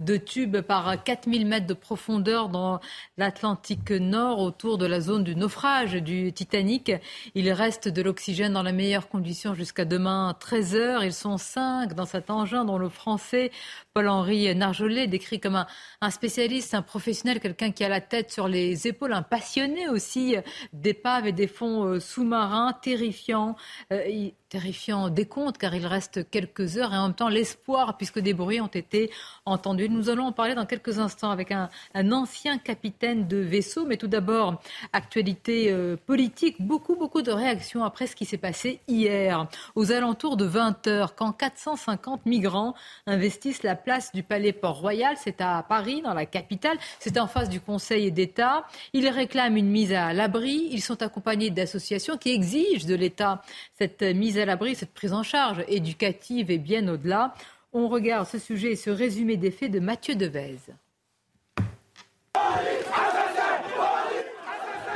de tubes par 4000 mètres de profondeur dans l'Atlantique Nord autour de la zone du naufrage du Titanic. Il reste de l'oxygène dans la meilleure condition jusqu'à demain 13h. Ils sont cinq dans cet engin dont le français Paul-Henri Narjolet décrit comme un, spécialiste, un professionnel, quelqu'un qui a la tête sur les épaules, un passionné aussi d'épaves et des fonds euh, sous-marins terrifiants. Euh, terrifiant décompte car il reste quelques heures et en même temps l'espoir puisque des bruits ont été entendus. Nous allons en parler dans quelques instants avec un, ancien capitaine de vaisseau. Mais tout d'abord, actualité euh, politique, beaucoup beaucoup de réactions après ce qui s'est passé hier aux alentours de 20 heures quand 450 migrants investissent la place du Palais Port-Royal. C'est à Paris, dans la capitale. C'est en face du Conseil d'État. Ils réclament une mise à l'abri. Ils sont accompagnés d'associations qui exigent de l'État cette mise à l'abri, cette prise en charge éducative et bien au-delà. On regarde ce sujet et ce résumé des faits de Mathieu Devez.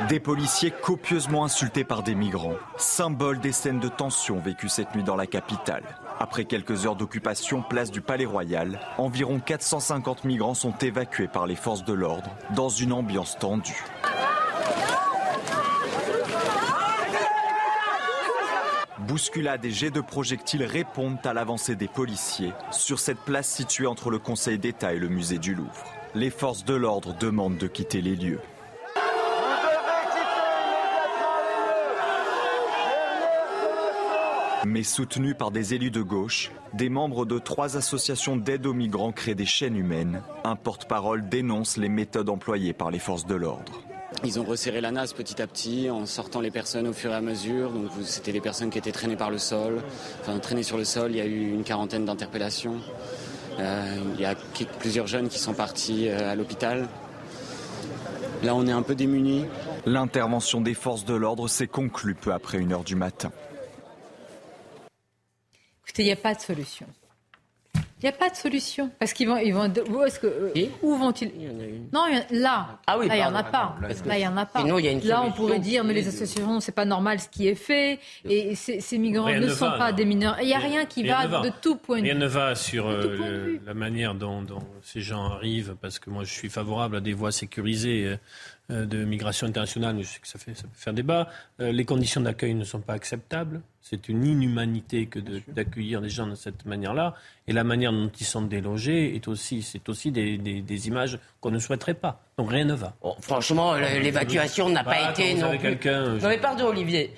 Des policiers copieusement insultés par des migrants, symbole des scènes de tension vécues cette nuit dans la capitale. Après quelques heures d'occupation place du Palais Royal, environ 450 migrants sont évacués par les forces de l'ordre dans une ambiance tendue. Bousculades et jets de projectiles répondent à l'avancée des policiers sur cette place située entre le Conseil d'État et le musée du Louvre. Les forces de l'ordre demandent de quitter les lieux. Mais soutenus par des élus de gauche, des membres de trois associations d'aide aux migrants créent des chaînes humaines. Un porte-parole dénonce les méthodes employées par les forces de l'ordre. Ils ont resserré la nasse petit à petit en sortant les personnes au fur et à mesure. Donc c'était les personnes qui étaient traînées par le sol, enfin traînées sur le sol. Il y a eu une quarantaine d'interpellations. Euh, il y a plusieurs jeunes qui sont partis euh, à l'hôpital. Là, on est un peu démunis. L'intervention des forces de l'ordre s'est conclue peu après une heure du matin. Écoutez, il n'y a pas de solution. Il n'y a pas de solution. Parce qu'ils vont. Ils vont où, est-ce que, euh, où vont-ils Il y en a une. Non, là. Ah oui, là, il n'y en a pas. Là, il n'y en a pas. là, on pourrait dire, mais les associations, c'est pas normal ce qui est fait. Et ces, migrants ne, sont pas des mineurs. Il n'y a rien qui va, de tout point de vue. Rien ne va sur euh, la manière dont, dont, ces gens arrivent, parce que moi, je suis favorable à des voies sécurisées euh, de migration internationale, mais je sais que ça, fait, ça peut faire débat. Euh, les conditions d'accueil ne sont pas acceptables. C'est une inhumanité que d'accueillir des gens de cette manière-là. Et la manière dont ils sont délogés est aussi, c'est aussi des, des images qu'on ne souhaiterait pas. Donc rien ne va. franchement, l'évacuation n'a pas bah, été non plus. Non mais pardon Olivier.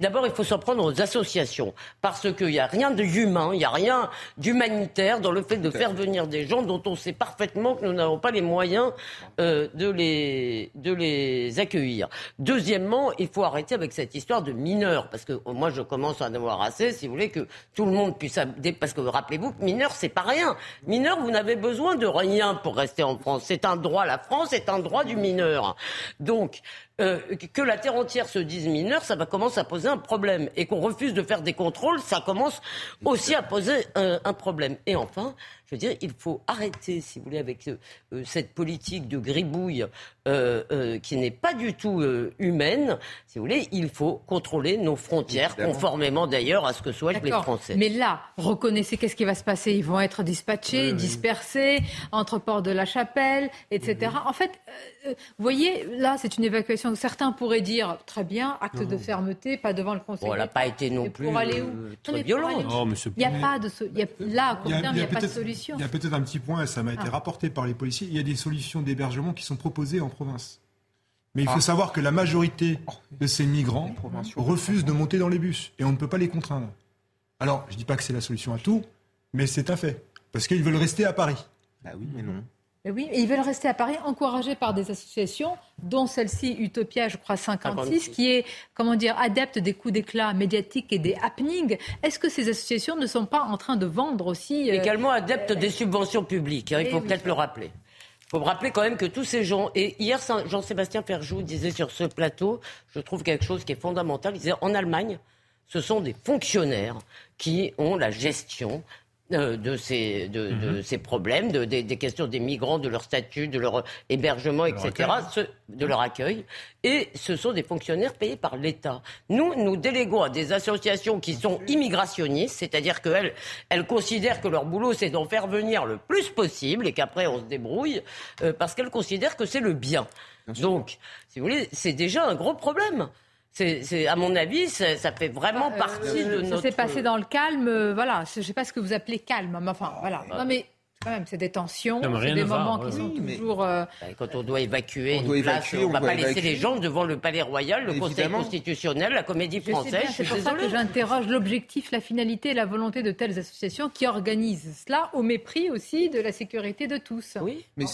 D'abord, il faut s'en prendre aux associations parce qu'il n'y a rien de humain, il n'y a rien d'humanitaire dans le fait de faire venir des gens dont on sait parfaitement que nous n'avons pas les moyens euh, de les de les accueillir. Deuxièmement, il faut arrêter avec cette histoire de mineurs parce que moi je commence à en avoir assez. Si vous voulez que tout le monde puisse parce que rappelez-vous, mineurs c'est pas rien. Mineurs, vous n'avez besoin de rien pour rester en France. C'est un droit. La France est un droit du mineur. Donc, euh, que la terre entière se dise mineur, ça va commencer à poser un problème. Et qu'on refuse de faire des contrôles, ça commence aussi à poser un, problème. Et enfin, je veux dire, il faut arrêter, si vous voulez, avec euh, cette politique de gribouille euh, euh, qui n'est pas du tout humaine. Si vous voulez, il faut contrôler nos frontières, conformément d'ailleurs à ce que souhaitent les Français. Mais là, reconnaissez qu'est-ce qui va se passer Ils vont être dispatchés, dispersés entre Port de la Chapelle, etc. En fait, vous voyez, là, c'est une évacuation. Certains pourraient dire, très bien, acte de fermeté, pas devant le Conseil. Bon, elle n'a pas été non plus pour aller où très violente. Il n'y a pas de... là, à court terme, il n'y a, pas de solution. Il y a peut-être un petit point, ça m'a été ah. rapporté par les policiers, il y a des solutions d'hébergement qui sont proposées en province. Mais il faut ah. savoir que la majorité de ces migrants refusent de monter dans les bus et on ne peut pas les contraindre. Alors, je ne dis pas que c'est la solution à tout, mais c'est un fait. Parce qu'ils veulent rester à Paris. Bah oui, mais non. Mais oui, ils veulent rester à Paris, encouragés par des associations, dont celle-ci, Utopia, je crois 56, qui est, comment dire, adepte des coups d'éclat médiatiques et des happenings. Est-ce que ces associations ne sont pas en train de vendre aussi euh, Également adeptes des subventions publiques, hein, il faut eh peut-être le rappeler. Il faut me rappeler quand même que tous ces gens, et hier Jean-Sébastien Ferjou disait sur ce plateau, je trouve quelque chose qui est fondamental, il disait en Allemagne, ce sont des fonctionnaires qui ont la gestion euh, de, ces, de, mhm. ces problèmes, de, des, questions des migrants, de leur statut, de leur hébergement, etc., de leur accueil. Et ce sont des fonctionnaires payés par l'État. Nous, nous déléguons à des associations qui sont immigrationnistes, c'est-à-dire qu'elles elles considèrent que leur boulot, c'est d'en faire venir le plus possible et qu'après, on se débrouille, euh, parce qu'elles considèrent que c'est le bien. Donc, si vous voulez, c'est déjà un gros problème. C'est, à mon avis, ça, fait vraiment bah, partie euh, de notre. Ça s'est passé dans le calme, euh, voilà. Je ne sais pas ce que vous appelez calme, mais enfin, voilà. Non, mais même, c'est des tensions, c'est des moments qui sont toujours. Euh, bah, quand on doit évacuer, on, ne va pas laisser les gens devant le Palais Royal, le Conseil constitutionnel, la Comédie française. C'est pour ça que j'interroge l'objectif, la finalité et la volonté de telles associations qui organisent cela au mépris aussi de la sécurité de tous. Oui, mais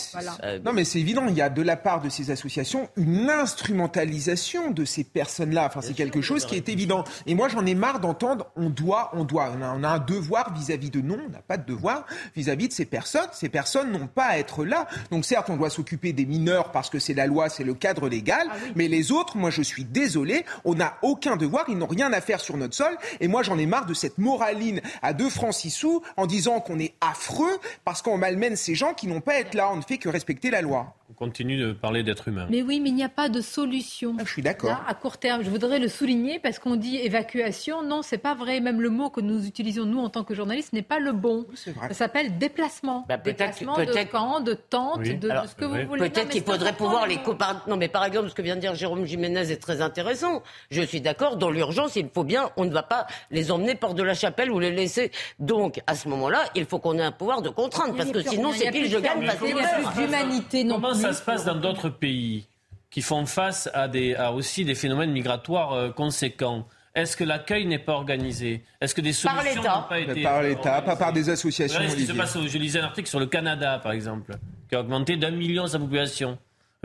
non, mais c'est évident. Il y a de la part de ces associations une instrumentalisation de ces personnes-là. Enfin, c'est quelque chose qui est évident. Et moi, j'en ai marre d'entendre. On doit, on doit, on a, un devoir vis-à-vis de non, on n'a pas de devoir vis-à-vis de ces personnes ces personnes n'ont pas à être là. Donc certes, on doit s'occuper des mineurs parce que c'est la loi, c'est le cadre légal, ah mais les autres, moi je suis désolé, on n'a aucun devoir, ils n'ont rien à faire sur notre sol. Et moi j'en ai marre de cette moraline à deux francs six sous en disant qu'on est affreux parce qu'on malmène ces gens qui n'ont pas à être là. On ne fait que respecter la loi continue de parler d'être humain. Mais oui, mais il n'y a pas de solution. Ah, je suis d'accord. À court terme, je voudrais le souligner parce qu'on dit évacuation. Non, c'est pas vrai. Même le mot que nous utilisons nous en tant que journalistes n'est pas le bon. Ça s'appelle déplacement. Bah, déplacement de camp, de tente, de, ce que vous voulez. Peut-être qu'il faudrait pouvoir les comparer. Non, mais par exemple, ce que vient de dire Jérôme Jiménez est très intéressant. Je suis d'accord. Dans l'urgence, il faut bien, on ne va pas les emmener porte de la chapelle ou les laisser. Donc, à ce moment-là, il faut qu'on ait un pouvoir de contrainte parce que sinon, c'est pile je gagne plus d'humanité non plus ça se passe dans d'autres pays qui font face à, des, aussi des phénomènes migratoires euh, conséquents. Est-ce que l'accueil n'est pas organisé? Est-ce que des solutions n'ont pas été Par l'État, pas par des associations. je lisais un article sur le Canada, par exemple, qui a augmenté d'un million sa population.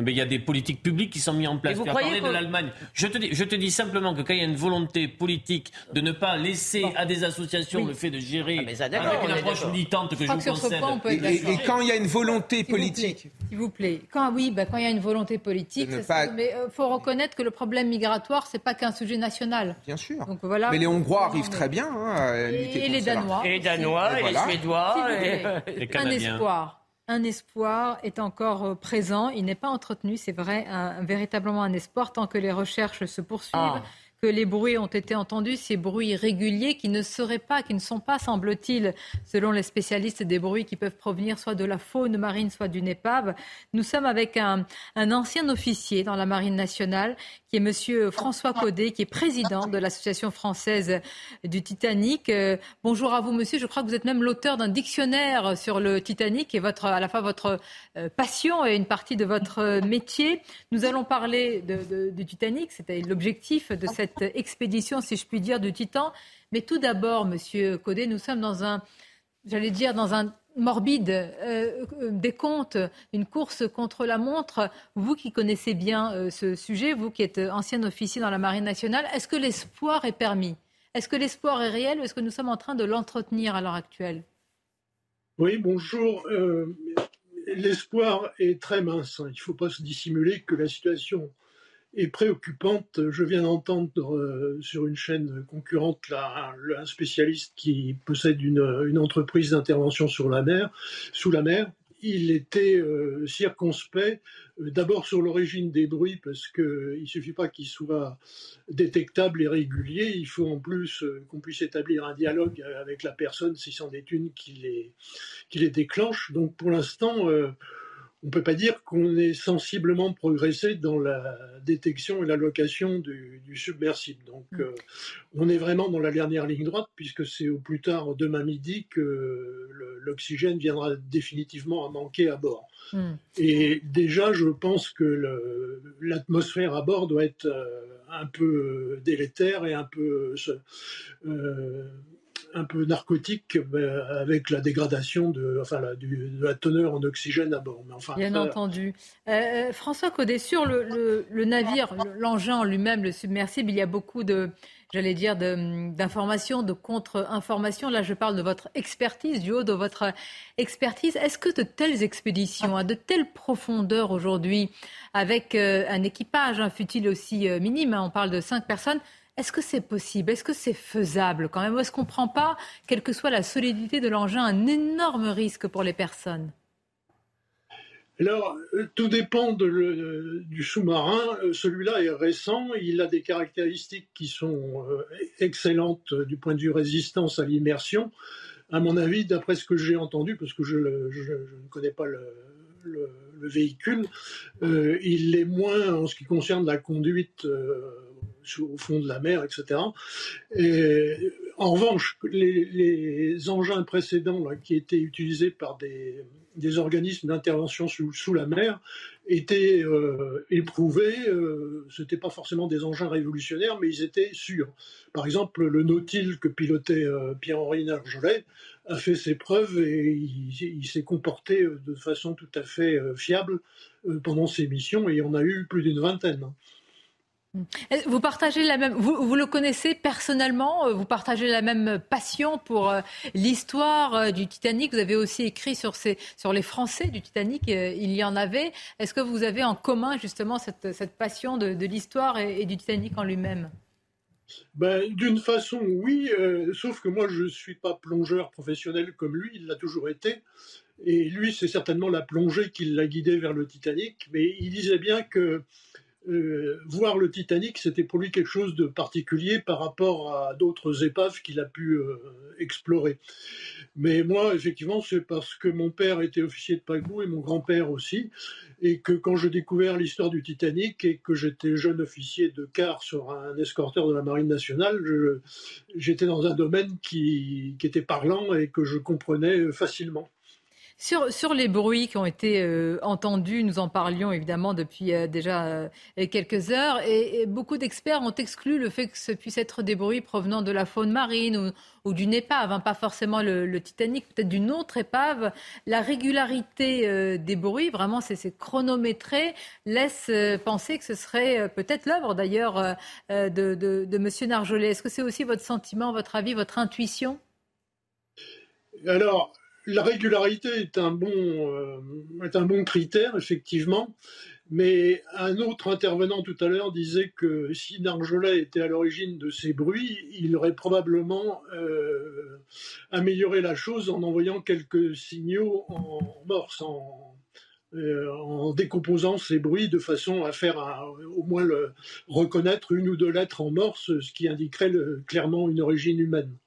Mais il y a des politiques publiques qui sont mises en place. vous croyez de l'Allemagne. Je te, dis, je te dis simplement que quand il y a une volonté politique de ne pas laisser à des associations le fait de gérer ah, avec une approche militante que je, vous concède. Et, quand il y a une volonté politique. S'il vous plaît. Quand, oui, bah, quand il y a une volonté politique, il mais il euh, faut reconnaître que le problème migratoire, c'est pas qu'un sujet national. Bien sûr. Donc, voilà, mais les Hongrois arrivent très bien hein, à lutter et, les Danois. Et les Danois, et, les Suédois. Et... Un espoir un espoir est encore euh, présent. Il n'est pas entretenu, c'est vrai, véritablement un espoir tant que les recherches se poursuivent. Ah que les bruits ont été entendus, ces bruits réguliers qui ne seraient pas, qui ne sont pas, semble-t-il, selon les spécialistes, des bruits qui peuvent provenir soit de la faune marine, soit d'une épave. Nous sommes avec un, ancien officier dans la Marine nationale, qui est Monsieur François Codet, qui est président de l'Association française du Titanic. Euh, bonjour à vous, monsieur. Je crois que vous êtes même l'auteur d'un dictionnaire sur le Titanic et votre, à la fois votre euh, passion et une partie de votre métier. Nous allons parler du Titanic. C'était l'objectif de cette cette expédition, si je puis dire, du Titan. Mais tout d'abord, Monsieur Codet, nous sommes dans un, j'allais dire, dans un morbide euh, décompte, une course contre la montre. Vous qui connaissez bien euh, ce sujet, vous qui êtes ancien officier dans la Marine nationale, est-ce que l'espoir est permis? Est-ce que l'espoir est réel ou est-ce que nous sommes en train de l'entretenir à l'heure actuelle? Oui, bonjour. Euh, l'espoir est très mince. Il ne faut pas se dissimuler que la situation est préoccupante. Je viens d'entendre sur une chaîne concurrente un, spécialiste qui possède une, entreprise d'intervention sur la mer, sous la mer, il était euh, circonspect euh, d'abord sur l'origine des bruits parce qu'il ne suffit pas qu'ils soient détectables et réguliers, il faut en plus euh, qu'on puisse établir un dialogue avec la personne si c'en est une qui les déclenche. Donc pour l'instant, on ne peut pas dire qu'on ait sensiblement progressé dans la détection et la location du, submersible. Donc, mm. euh, on est vraiment dans la dernière ligne droite, puisque c'est au plus tard demain midi que l'oxygène viendra définitivement à manquer à bord. Mm. Et déjà, je pense que l'atmosphère à bord doit être euh, un peu délétère et un peu euh, un peu narcotique ben, avec la dégradation de, enfin, la, la teneur en oxygène à bord. Mais enfin, Bien entendu. Euh, euh, François Codet, sur le, navire, l'engin en lui-même, le submersible, il y a beaucoup de, j'allais dire, d'informations, de, contre-informations. Là, je parle de votre expertise, du haut de votre expertise. Est-ce que de telles expéditions, à de telles profondeurs aujourd'hui, avec euh, un équipage, un fut-il aussi minime, hein, on parle de cinq personnes, est-ce que c'est possible? Est-ce que c'est faisable quand même? Est-ce qu'on ne prend pas, quelle que soit la solidité de l'engin, un énorme risque pour les personnes? Alors, euh, tout dépend du sous-marin. Euh, celui-là est récent. Il a des caractéristiques qui sont euh, excellentes du point de vue résistance à l'immersion. À mon avis, d'après ce que j'ai entendu, parce que je, ne connais pas le, véhicule, il est moins en ce qui concerne la conduite au fond de la mer, etc. Et, en revanche, les, engins précédents qui étaient utilisés par des, organismes d'intervention sous, la mer étaient euh, éprouvés. Euh, Ce n'étaient pas forcément des engins révolutionnaires, mais ils étaient sûrs. Par exemple, le Nautil que pilotait euh, Pierre-Henri Nargelet a fait ses preuves et il, il s'est comporté de façon tout à fait fiable pendant ses missions, et en a eu plus d'une vingtaine. Euh, vous partagez la même, vous, le connaissez personnellement, euh, vous partagez la même passion pour euh, l'histoire du Titanic. Vous avez aussi écrit sur, ces, sur les Français du Titanic, il y en avait. Est-ce que vous avez en commun justement cette, cette passion de, l'histoire et, du Titanic en lui-même? Ben, D'une façon, oui, sauf que moi je ne suis pas plongeur professionnel comme lui, il l'a toujours été. Et lui, c'est certainement la plongée qui l'a guidé vers le Titanic, mais il disait bien que euh, voir le Titanic, c'était pour lui quelque chose de particulier par rapport à d'autres épaves qu'il a pu euh, explorer. Mais moi, effectivement, c'est parce que mon père était officier de paquebot et mon grand-père aussi, et que quand j'ai découvert l'histoire du Titanic et que j'étais jeune officier de quart sur un escorteur de la Marine nationale, j'étais dans un domaine qui était parlant et que je comprenais facilement. Sur, les bruits qui ont été euh, entendus, nous en parlions évidemment depuis euh, déjà euh, quelques heures, et, beaucoup d'experts ont exclu le fait que ce puisse être des bruits provenant de la faune marine ou, d'une épave, hein, pas forcément le, Titanic, peut-être d'une autre épave. La régularité des bruits, vraiment, c'est chronométré, laisse penser que ce serait peut-être l'œuvre d'ailleurs de, de, de M. Narjolet. Est-ce que c'est aussi votre sentiment, votre avis, votre intuition? Alors, la régularité est un bon, euh, est un bon critère, effectivement. Mais un autre intervenant tout à l'heure disait que si Narjolet était à l'origine de ces bruits, il aurait probablement euh, amélioré la chose en envoyant quelques signaux en morse, en, euh, décomposant ces bruits de façon à faire au moins reconnaître une ou deux lettres en morse, ce qui indiquerait clairement une origine humaine.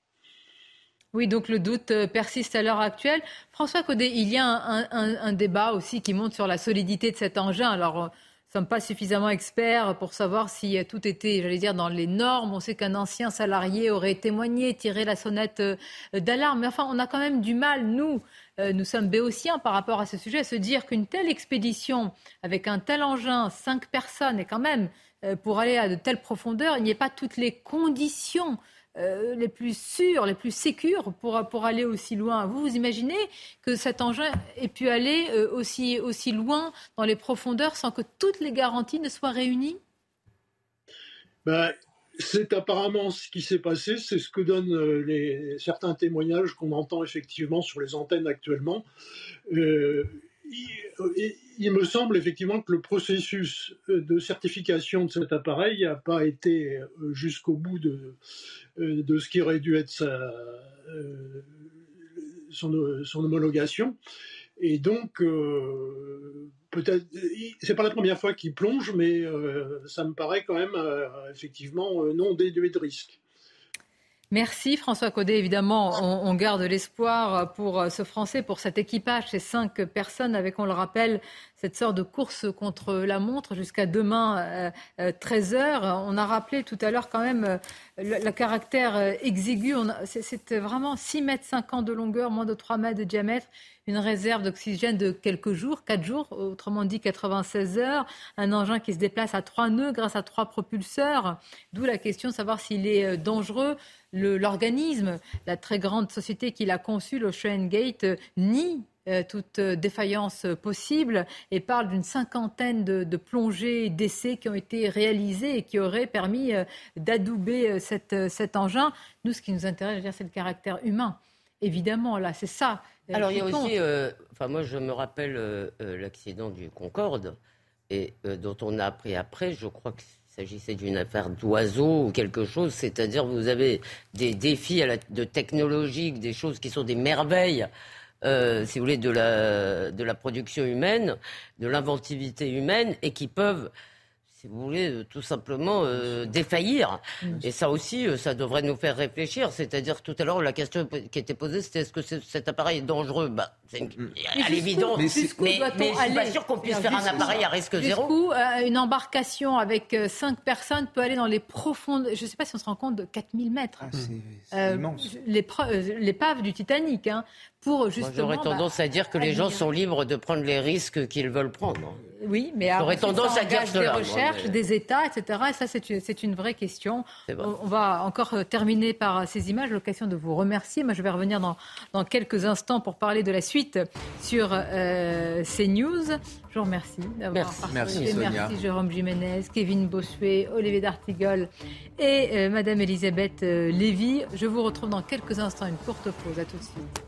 Oui, donc le doute euh, persiste à l'heure actuelle. François Codet, il y a un, débat aussi qui monte sur la solidité de cet engin. Alors, euh, nous ne sommes pas suffisamment experts pour savoir si euh, tout était, j'allais dire, dans les normes. On sait qu'un ancien salarié aurait témoigné, tiré la sonnette d'alarme. Mais enfin, on a quand même du mal, nous, nous sommes béotiens par rapport à ce sujet, à se dire qu'une telle expédition avec un tel engin, cinq personnes, et quand même, pour aller à de telles profondeurs, il n'y ait pas toutes les conditions euh, les plus sûrs, les plus sécures pour, aller aussi loin. Vous, vous imaginez que cet engin ait pu aller euh, aussi, loin dans les profondeurs sans que toutes les garanties ne soient réunies? Ben, C'est apparemment ce qui s'est passé, c'est ce que donnent euh, certains témoignages qu'on entend effectivement sur les antennes actuellement. Il, me semble effectivement que le processus de certification de cet appareil n'a pas été jusqu'au bout de, ce qui aurait dû être sa, son, son, homologation. Et donc, peut-être, c'est pas la première fois qu'il plonge, mais ça me paraît quand même effectivement non déduit de risque. Merci François Caudet. Évidemment, on, garde l'espoir pour ce Français, pour cet équipage, ces cinq personnes avec, on le rappelle, cette sorte de course contre la montre jusqu'à demain 13h. Euh, on a rappelé tout à l'heure quand même euh, le, caractère euh, exigu. C'est vraiment 6 mètres 50 de longueur, moins de 3 mètres de diamètre, une réserve d'oxygène de quelques jours, 4 jours, autrement dit 96 heures, un engin qui se déplace à 3 nœuds grâce à 3 propulseurs, d'où la question de savoir s'il est dangereux. L'organisme, la très grande société qui l'a conçu, l'Ocean Gate, nie euh, toute défaillance possible et parle d'une cinquantaine de, plongées d'essais qui ont été réalisés et qui auraient permis euh, d'adouber euh, cet engin. Nous, ce qui nous intéresse, c'est le caractère humain. Évidemment, là, c'est ça. Alors, il y a aussi, enfin, moi, je me rappelle l'accident du Concorde, et dont on a appris après, je crois qu'il s'agissait d'une affaire d'oiseau ou quelque chose, c'est-à-dire vous avez des défis de technologique, des choses qui sont des merveilles euh, si vous voulez, de la, de la production humaine, de l'inventivité humaine, et qui peuvent si vous voulez, euh, tout simplement euh, défaillir. Et ça aussi, euh, ça devrait nous faire réfléchir. C'est-à-dire, tout à l'heure, la question qui était posée, c'était est-ce que cet appareil est dangereux? Bah, C'est à l'évidence. Mais, mais, mais je suis pas sûr qu'on puisse faire un appareil à risque zéro. une embarcation avec cinq personnes peut aller dans les profondes... Je ne sais pas si on se rend compte de 4000 mètres. Ah, c'est immense. L'épave du Titanic, hein, pour justement... J'aurais bah, tendance à dire que les gens sont libres de prendre les risques qu'ils veulent prendre. Oui, mais J'aurais tendance à dire des recherches, des États, etc. Et ça, c'est une, une, vraie question. On, va encore euh, terminer par euh, ces images. L'occasion de vous remercier. Moi, je vais revenir dans, dans quelques instants pour parler de la suite sur euh, CNews. Je vous remercie d'avoir participé. Merci, Merci Jérôme Jiménez, Kevin Bossuet, Olivier D'Artigol et euh, Madame Elisabeth Lévy. Je vous retrouve dans quelques instants. Une courte pause. À tout de suite.